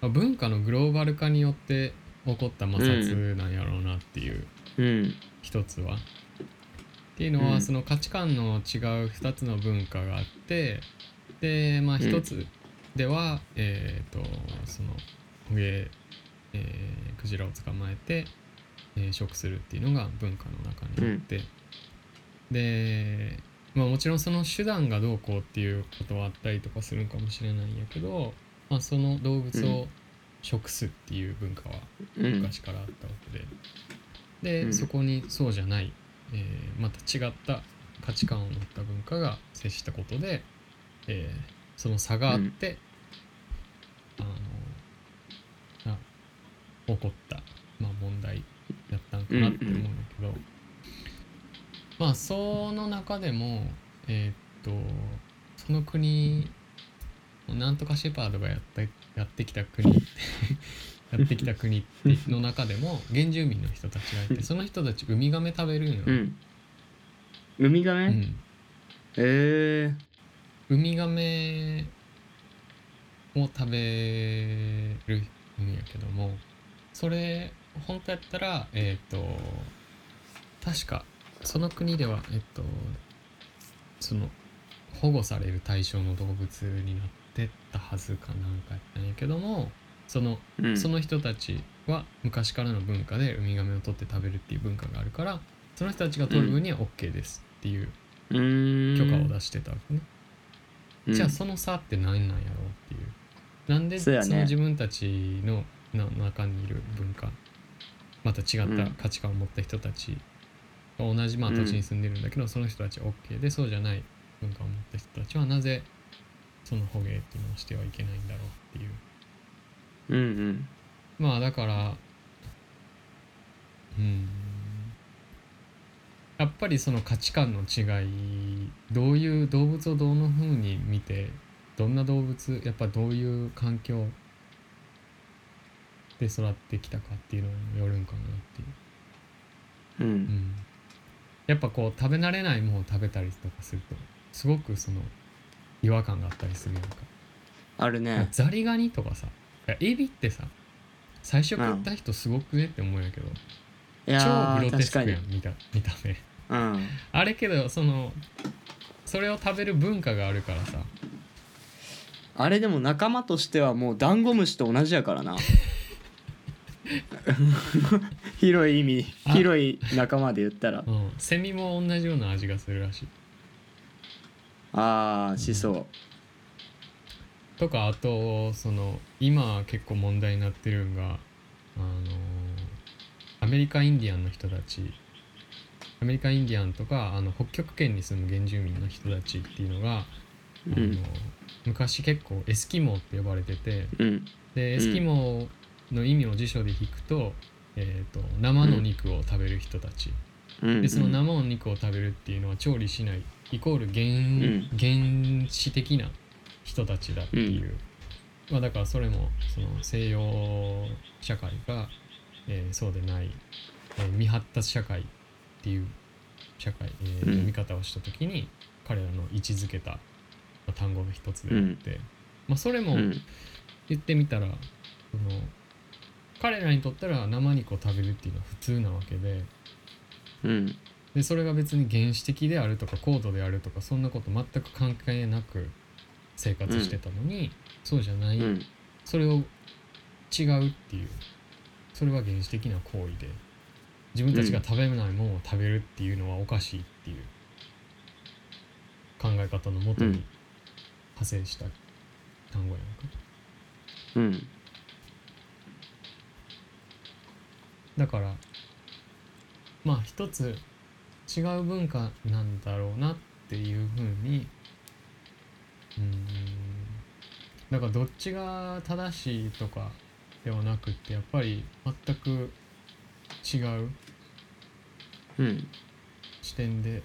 まあ文化のグローバル化によって起こった摩擦なんやろうなっていううん。一つは。っていうのは、うん。その価値観の違う2つの文化があってでまあうん。一つでは、えっ、とその捕鯨、えークジラを捕まえて、えー食するっていうのが文化の中にあって、で、まあ、もちろんその手段がどうこうっていうことはあったりとかするかもしれないんやけど、まあ、その動物を食すっていう文化はうん昔からあったわけで、で、うん。そこにそうじゃない、えーまた違った価値観を持った文化が接したことで、えーその差があって、あのあ起こった、まあ、問題だったんかなって思うんだけど、まあその中でもえーっとその国なんとかシェパードがやったやってきた国やってきた国の中でも 原住民の人たちがいてその人たちウミガメ食べるんよ、うん。ウミガメ、うん。えウミガメを食べるんやけどもそれ本当やったらえっ、と確かその国ではえっ、とその保護される対象の動物になってたはずかなんかやったんやけどもそのーうん、その人たちは昔からの文化でウミガメを取って食べるっていう文化があるからその人たちが取る分には OK ですっていう許可を出してたわけね。うんじゃあその差って何なんやろうっていう。なんでその自分たちのな中にいる文化また違った価値観を持った人たちが同じまあうん土地に住んでるんだけど、その人たちは OK でそうじゃない文化を持った人たちはなぜその捕鯨っていうのをしてはいけないんだろうっていう。うんうん。まあだからうん。やっぱりその価値観の違いどういう動物をどんな風に見てどんな動物やっぱどういう環境で育ってきたかっていうのによるんかなっていう、ううんん、やっぱこう食べ慣れないものを食べたりとかするとすごくその違和感があったりするやんか。あるね。ザリガニとかさエビってさ最初食った人すごくねって思うんやけど、いや超ーグロテスクやん見た見た目。うん。あれけどそのそれを食べる文化があるからさ。あれでも仲間としてはもうダンゴムシと同じやからな。広い意味あ広い仲間で言ったら。うん、セミも同じような味がするらしい。ああしそとかあとその今結構問題になってるんがあのアメリカインディアンの人たちアメリカインディアンとかあの北極圏に住む原住民の人たちっていうのが、う、うあのん昔結構エスキモーって呼ばれててうん。でエスキモーの意味を辞書で引くと,、えー、と生の肉を食べる人たち、うん。でその生の肉を食べるっていうのは調理しないイコール原,、原始的な人たちだっていう、まあ、だからそれもその西洋社会が、えーそうでない、えー未発達社会っていう社会、えーうん。見方をした時に彼らの位置づけた、まあ単語の一つであって、まあ、それもうん。言ってみたら、その彼らにとったら生肉を食べるっていうのは普通なわけで。うん。でそれが別に原始的であるとか高度であるとかそんなこと全く関係なく生活してたのに、そうじゃない、うん。それを違うっていう。それは原始的な行為で。自分たちが食べないものを食べるっていうのはおかしいっていう。考え方のもとにうん。派生した単語やんか。うん。だからまあ一つ違う文化なんだろうなっていうふうにうん。だからどっちが正しいとかではなくってやっぱり全く違ううん。視点で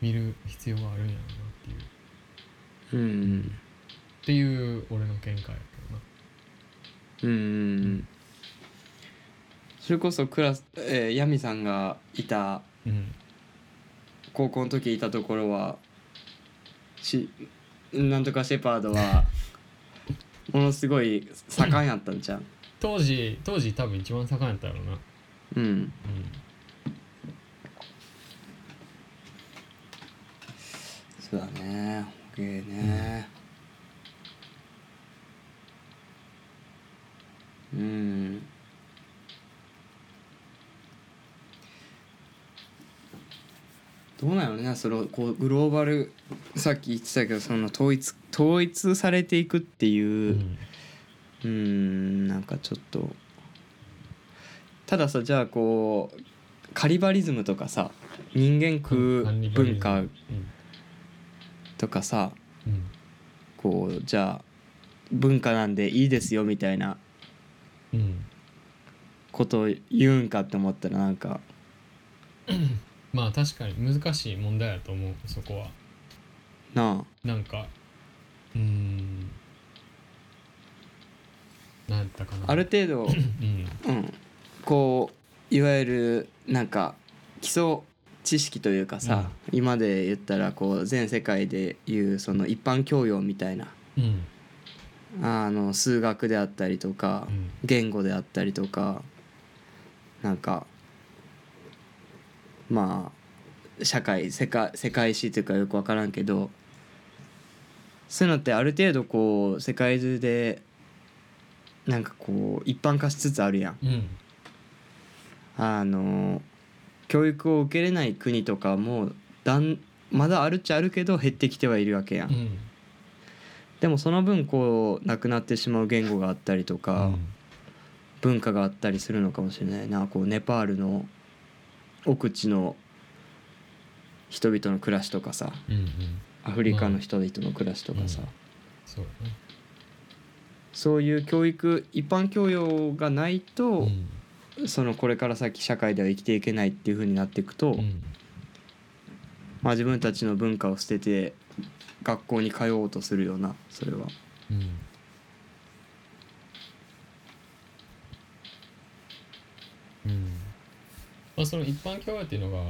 見る必要があるんやろうなっていう。うんっていう俺の見解やけどな。うん。それこそクラス、えー、ヤミさんがいたうん。高校の時いたところはしなんとかシェパードはものすごい盛んやったんじゃん当時当時多分一番盛んやったやろうな。うん。うん。そうだね。捕鯨ね。うんどうなのねそのこうグローバルさっき言ってたけどその統一統一されていくっていううん。うーんなんかちょっとたださじゃあこうカリバリズムとかさ人間食う文化うん。とかさうん。こうじゃあ文化なんでいいですよみたいなうん。ことを言うんかって思ったらなんか まあ確かに難しい問題やと思うそこは。ななんかうーん。なんやったかな。あある程度、うん。うん、こういわゆるなんか基礎知識というかさ、今で言ったらこう全世界でいうその一般教養みたいな。うん。あの数学であったりとかうん。言語であったりとかなんかまあ社会世界世界史というかよく分からんけどそういうのってある程度こう世界中でなんかこう一般化しつつあるやん。うんあの教育を受けれない国とかもだんまだあるっちゃあるけど減ってきてはいるわけやん。うんでもその分こうなくなってしまう言語があったりとか、文化があったりするのかもしれないなこうネパールの奥地の人々の暮らしとかさうんうん。アフリカの人々の暮らしとかさ、うん。そうね。そういう教育一般教養がないとう、ん。そのこれから先社会では生きていけないっていう風になっていくと、うん。まあ、自分たちの文化を捨てて学校に通おうとするようなそれは。うんうんまあその一般教養っていうのが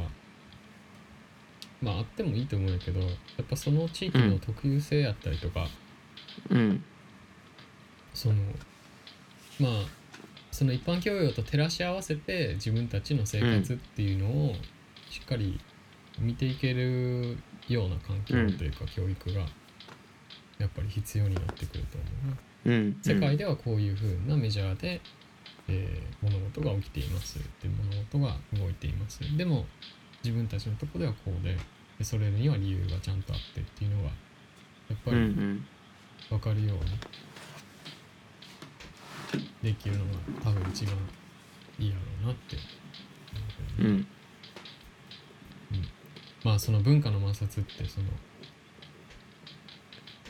まああってもいいと思うんやけどやっぱその地域の特有性やったりとか、うん。そのまあその一般教養と照らし合わせて自分たちの生活っていうのをしっかり見ていけるような環境というか教育がやっぱり必要になってくると思うな。うん、世界ではこういうふうなメジャーで、えー物事が起きています。で物事が動いています。でも自分たちのとこではこうででそれには理由がちゃんとあってっていうのがやっぱうんうりん。分かるようにできるのが多分一番いいやろうなって思うけどねうん。まあその文化の摩擦ってその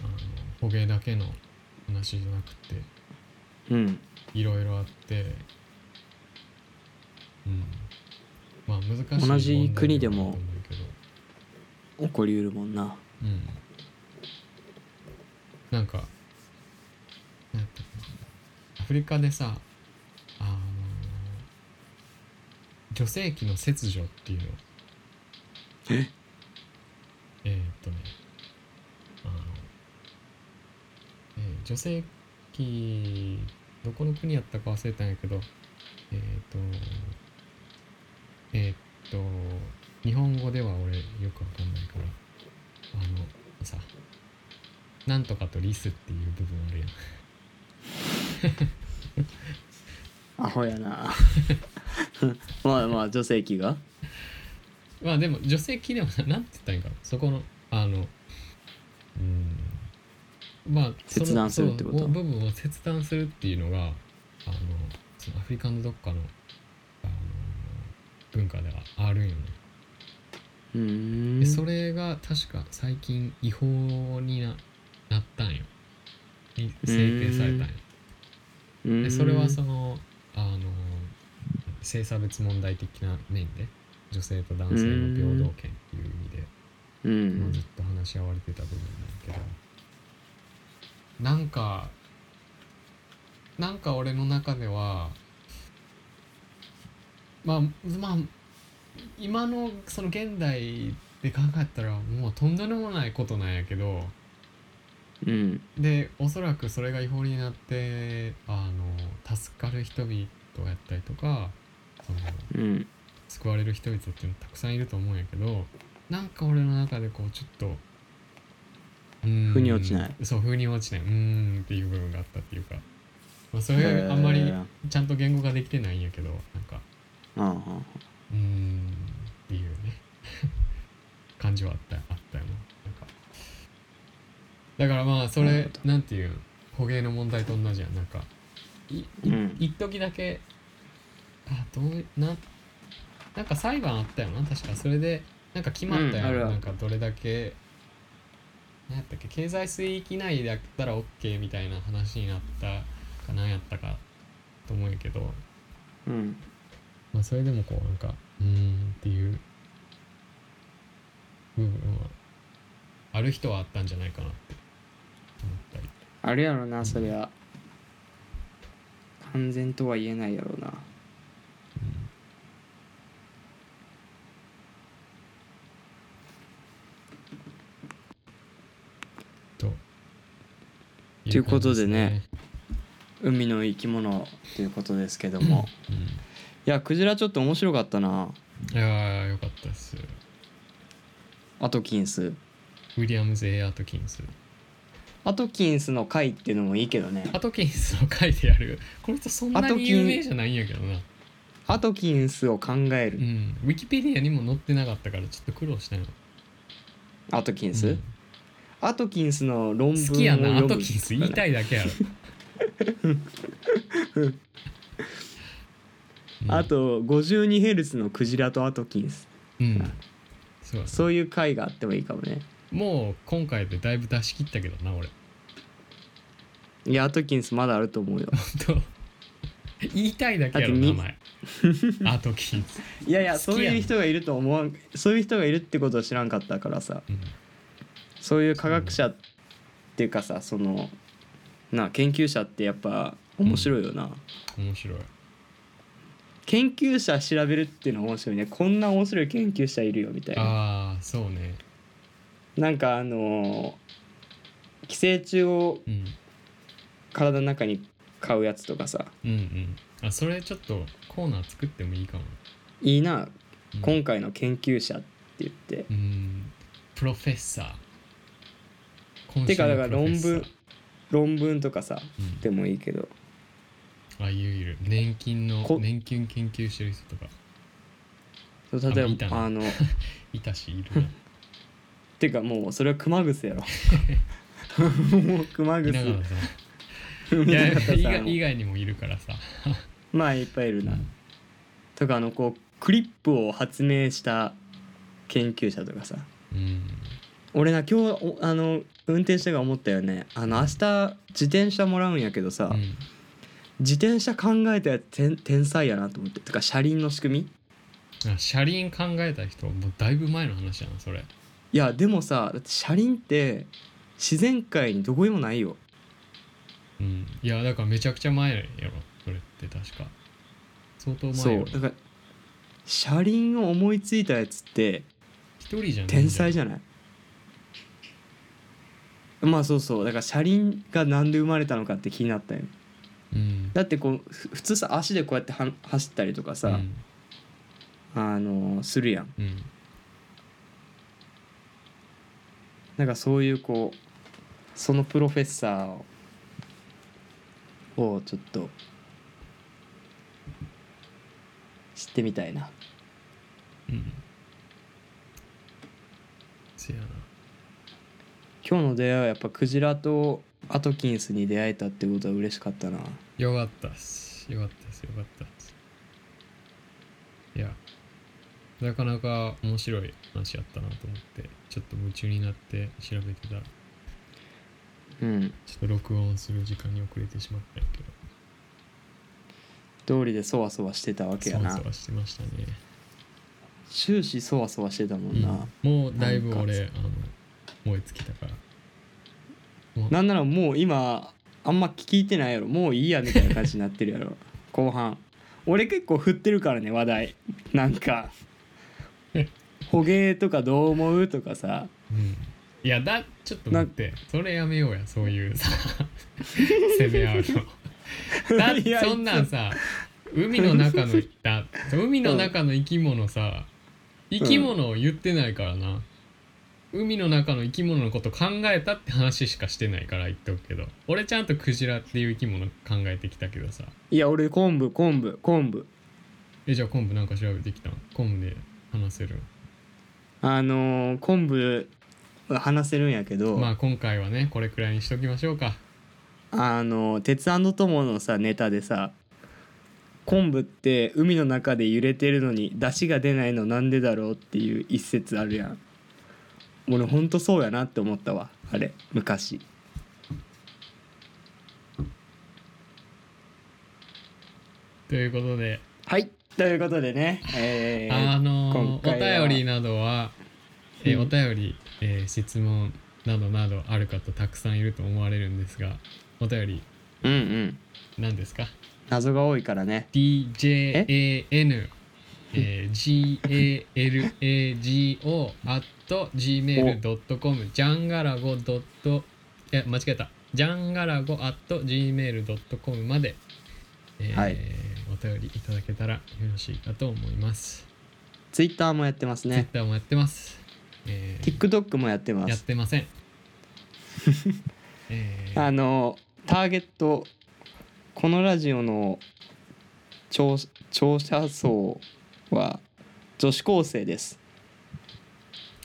あの捕鯨だけの話じゃなくてうんいろいろあってうん。まあ難しい同じ国でも起こりうるもんな。うん。なんかアフリカでさあの女性器の切除っていうの。え？えーっとねあの、えー女性器どこの国やったか忘れたんやけどえーっとえーっと日本語では俺よくわかんないからあのさなんとかとリスっていう部分あるやん。アホやな。まあまあ女性器が？まあでも女性器でもななんて言ったんかな。そこのあのうんまあ切断するってこと？部分を切断するっていうのがあのそのアフリカのどっかのあの文化ではあるんよね、うーん。でそれが確か最近違法にななったんよ。に制定されたんよ。ん。でそれはそのあの性差別問題的な面で女性と男性の平等権っていう意味で、うん。まあずっと話し合われてた部分なんだけどなんかなんか俺の中ではまあまあ今のその現代で考えたらもうとんでもないことなんやけどうん。でおそらくそれが違法になってあの助かる人々やったりとかそのうん。救われる人々っていうのたくさんいると思うんやけどなんか俺の中でこうちょっと腑に落ちない。そう腑に落ちない。うーんっていう部分があったっていうか、まあ、それあんまりちゃんと言語化できてないんやけどなんか。うーんっていうね。感じはあったあったよな。なんか。だからまあそれなんていう捕鯨の問題と同じやん。なんかいいうん。一時だけあどうななんか裁判あったよな。確かそれでなんか決まったよ、うんなんかどれだけ何やったっけ？経済水域内だったら OK みたいな話になったか何やったかと思うんやけど。うん。まあそれでもこうなんかうーんっていう部分はある人はあったんじゃないかなって。思ったり。あるやろなそりゃ。完全とは言えないやろうなとということでね海の生き物ということですけども。感じですねいやクジラちょっと面白かったな。うん、いやーよかったです。アトキンス。ウィリアムズ・エアトキンス。アトキンスの回っていうのもいいけどね。アトキンスの回でやる。この人そんなに有名じゃないんやけどな。アトキンスを考える。うん。ウィキペディアにも載ってなかったからちょっと苦労したよアトキンス、うんアトキンスの論文を好きやなアトキンス。言いたいだけやろ。うん。あと 52Hz のクジラとアトキンス。うん。そうやそういう回があってもいいかもね。もう今回でだいぶ出し切ったけどな俺。いやアトキンスまだあると思うよ。と言いたいだけやろ名前。アトキンス、いやいやそういう人がいると思わんそういう人がいるってことを知らんかったからさ。うんそういう科学者っていうかさそのな研究者ってやっぱ面白いよな、面白い。研究者調べるっていうのは面白いね。こんな面白い研究者いるよみたいな。ああそうね。なんかあのー寄生虫をうん。体の中に買うやつとかさ。うんうん。あそれちょっとコーナー作ってもいいかも。いいな。うん。今回の研究者って言って。うん。プロフェッサーてかだから論文論文とかさうん。でもいいけど。あいるいる。年金のこ年金研究してる人とか。そう例えばあのい たしいるな。てかもうそれは熊楠やろ。もう熊楠。いや以さ外にもいるからさ。まあいっぱいいるな、うん。とかあのこうクリップを発明した研究者とかさ。うん。俺な今日おあの運転してが思ったよね。あの明日自転車もらうんやけどさ、うん。自転車考えたやつ天天才やなと思って。てか車輪の仕組み？あ車輪考えた人もうだいぶ前の話やなそれ。いやでもさだって車輪って自然界にどこにもないよ。うん。いやだからめちゃくちゃ前やろそれって確か。相当前よそう。だから車輪を思いついたやつって一人じゃない天才じゃない？まあそうそうだから車輪がなんで生まれたのかって気になったよ。うん。だってこうふ普通さ足でこうやっては走ったりとかさ、うん。あのするやん。うん。なんかそういうこうそのプロフェッサーをちょっと知ってみたいな。うん。せやな今日の出会いはやっぱクジラとアトキンスに出会えたってことは嬉しかったな。よかったっす。よかったっす。よかったっす。いやなかなか面白い話やったなと思ってちょっと夢中になって調べてたらうん。ちょっと録音する時間に遅れてしまったけど。通りでそわそわしてたわけやな。そわそわしてましたね、終始そわそわしてたもんな、うん。もうだいぶ俺あの燃え尽きたから。なんならもう今あんま聞いてないやろ。もういいやみたいな感じになってるやろ。後半。俺結構振ってるからね話題。なんか。捕鯨とかどう思うとかさ。うん。いやだちょっと待って。それやめようやそういうさ 攻め合うの。だいやそんなんさ海の中のだ海の中の生き物さ生き物を言ってないからな、海の中の生き物のこと考えたって話しかしてないから言っておくけど俺ちゃんとクジラっていう生き物考えてきたけどさ。いや俺昆布昆布昆布。えじゃあ昆布なんか調べてきたん？昆布で話せる？あのー、昆布話せるんやけど、まあ今回はねこれくらいにしときましょうか。あの鉄トモのさネタでさ昆布って海の中で揺れてるのに出汁が出ないのなんでだろうっていう一説あるやん俺ほんとそうやなって思ったわ。あれ昔。ということで。はい。ということでね、えーあのーお便りなどは、えーうん。お便り、えー質問などなどある方たくさんいると思われるんですがお便りうんうん。何ですか？謎が多いからね。DJAN、えー、GALAGO at gmail.com ジャンガラゴドットいや間違えた。ジャンガラゴ at gmail.com まで、えーはい。お便りいただけたらよろしいかと思います、ツイッターもやってますね。Twitter もやってます、えー TikTok もやってまやっすてません。えーあのターゲットこのラジオの聴聴者層は女子高生です。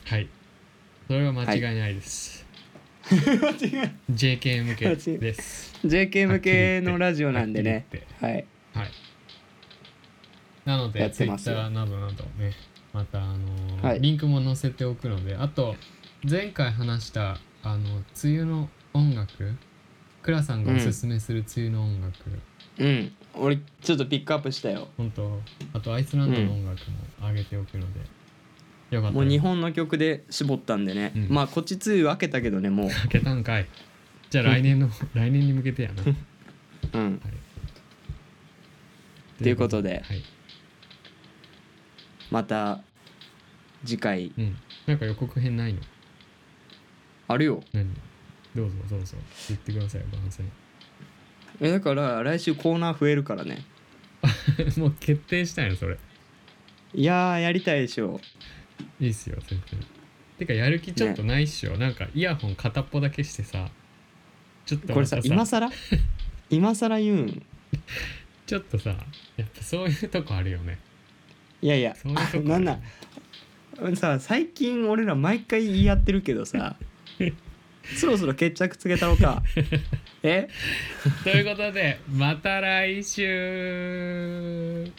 はい。それは間違いないです、JK 向けです。JK 向けのラジオなんでね。はい。はい。なのやで、Twitter などなどね、また、あのーはい。リンクも載せておくので、あと、前回話した、あの、梅雨の音楽、クラさんがおすすめする梅雨の音楽、うん俺ちょっとピックアップしたよ本当あとアイスランドの音楽も上げておくので、よかったらもう日本の曲で絞ったんでね、うんまあこっち梅雨分けたけどねもう開けたんかい。じゃあ来年の、来年に向けてやな。はい。うんということではい。また次回うん。なんか予告編ないの？あるよ何？どうぞどうぞ。言ってください、番宣。えだから来週コーナー増えるからね。もう決定したんやそれ。いやーやりたいでしょ。いいっすよ全然。てかやる気ちょっとないっしょ、なんかイヤホン片っぽだけしてさちょっとこれさ今更？今更言うん？ちょっとさやっぱそういうとこあるよね。いやいやそういうとこなんなんさ最近俺ら毎回言い合ってるけどさそろそろ決着つけたろか。え？ということでまた来週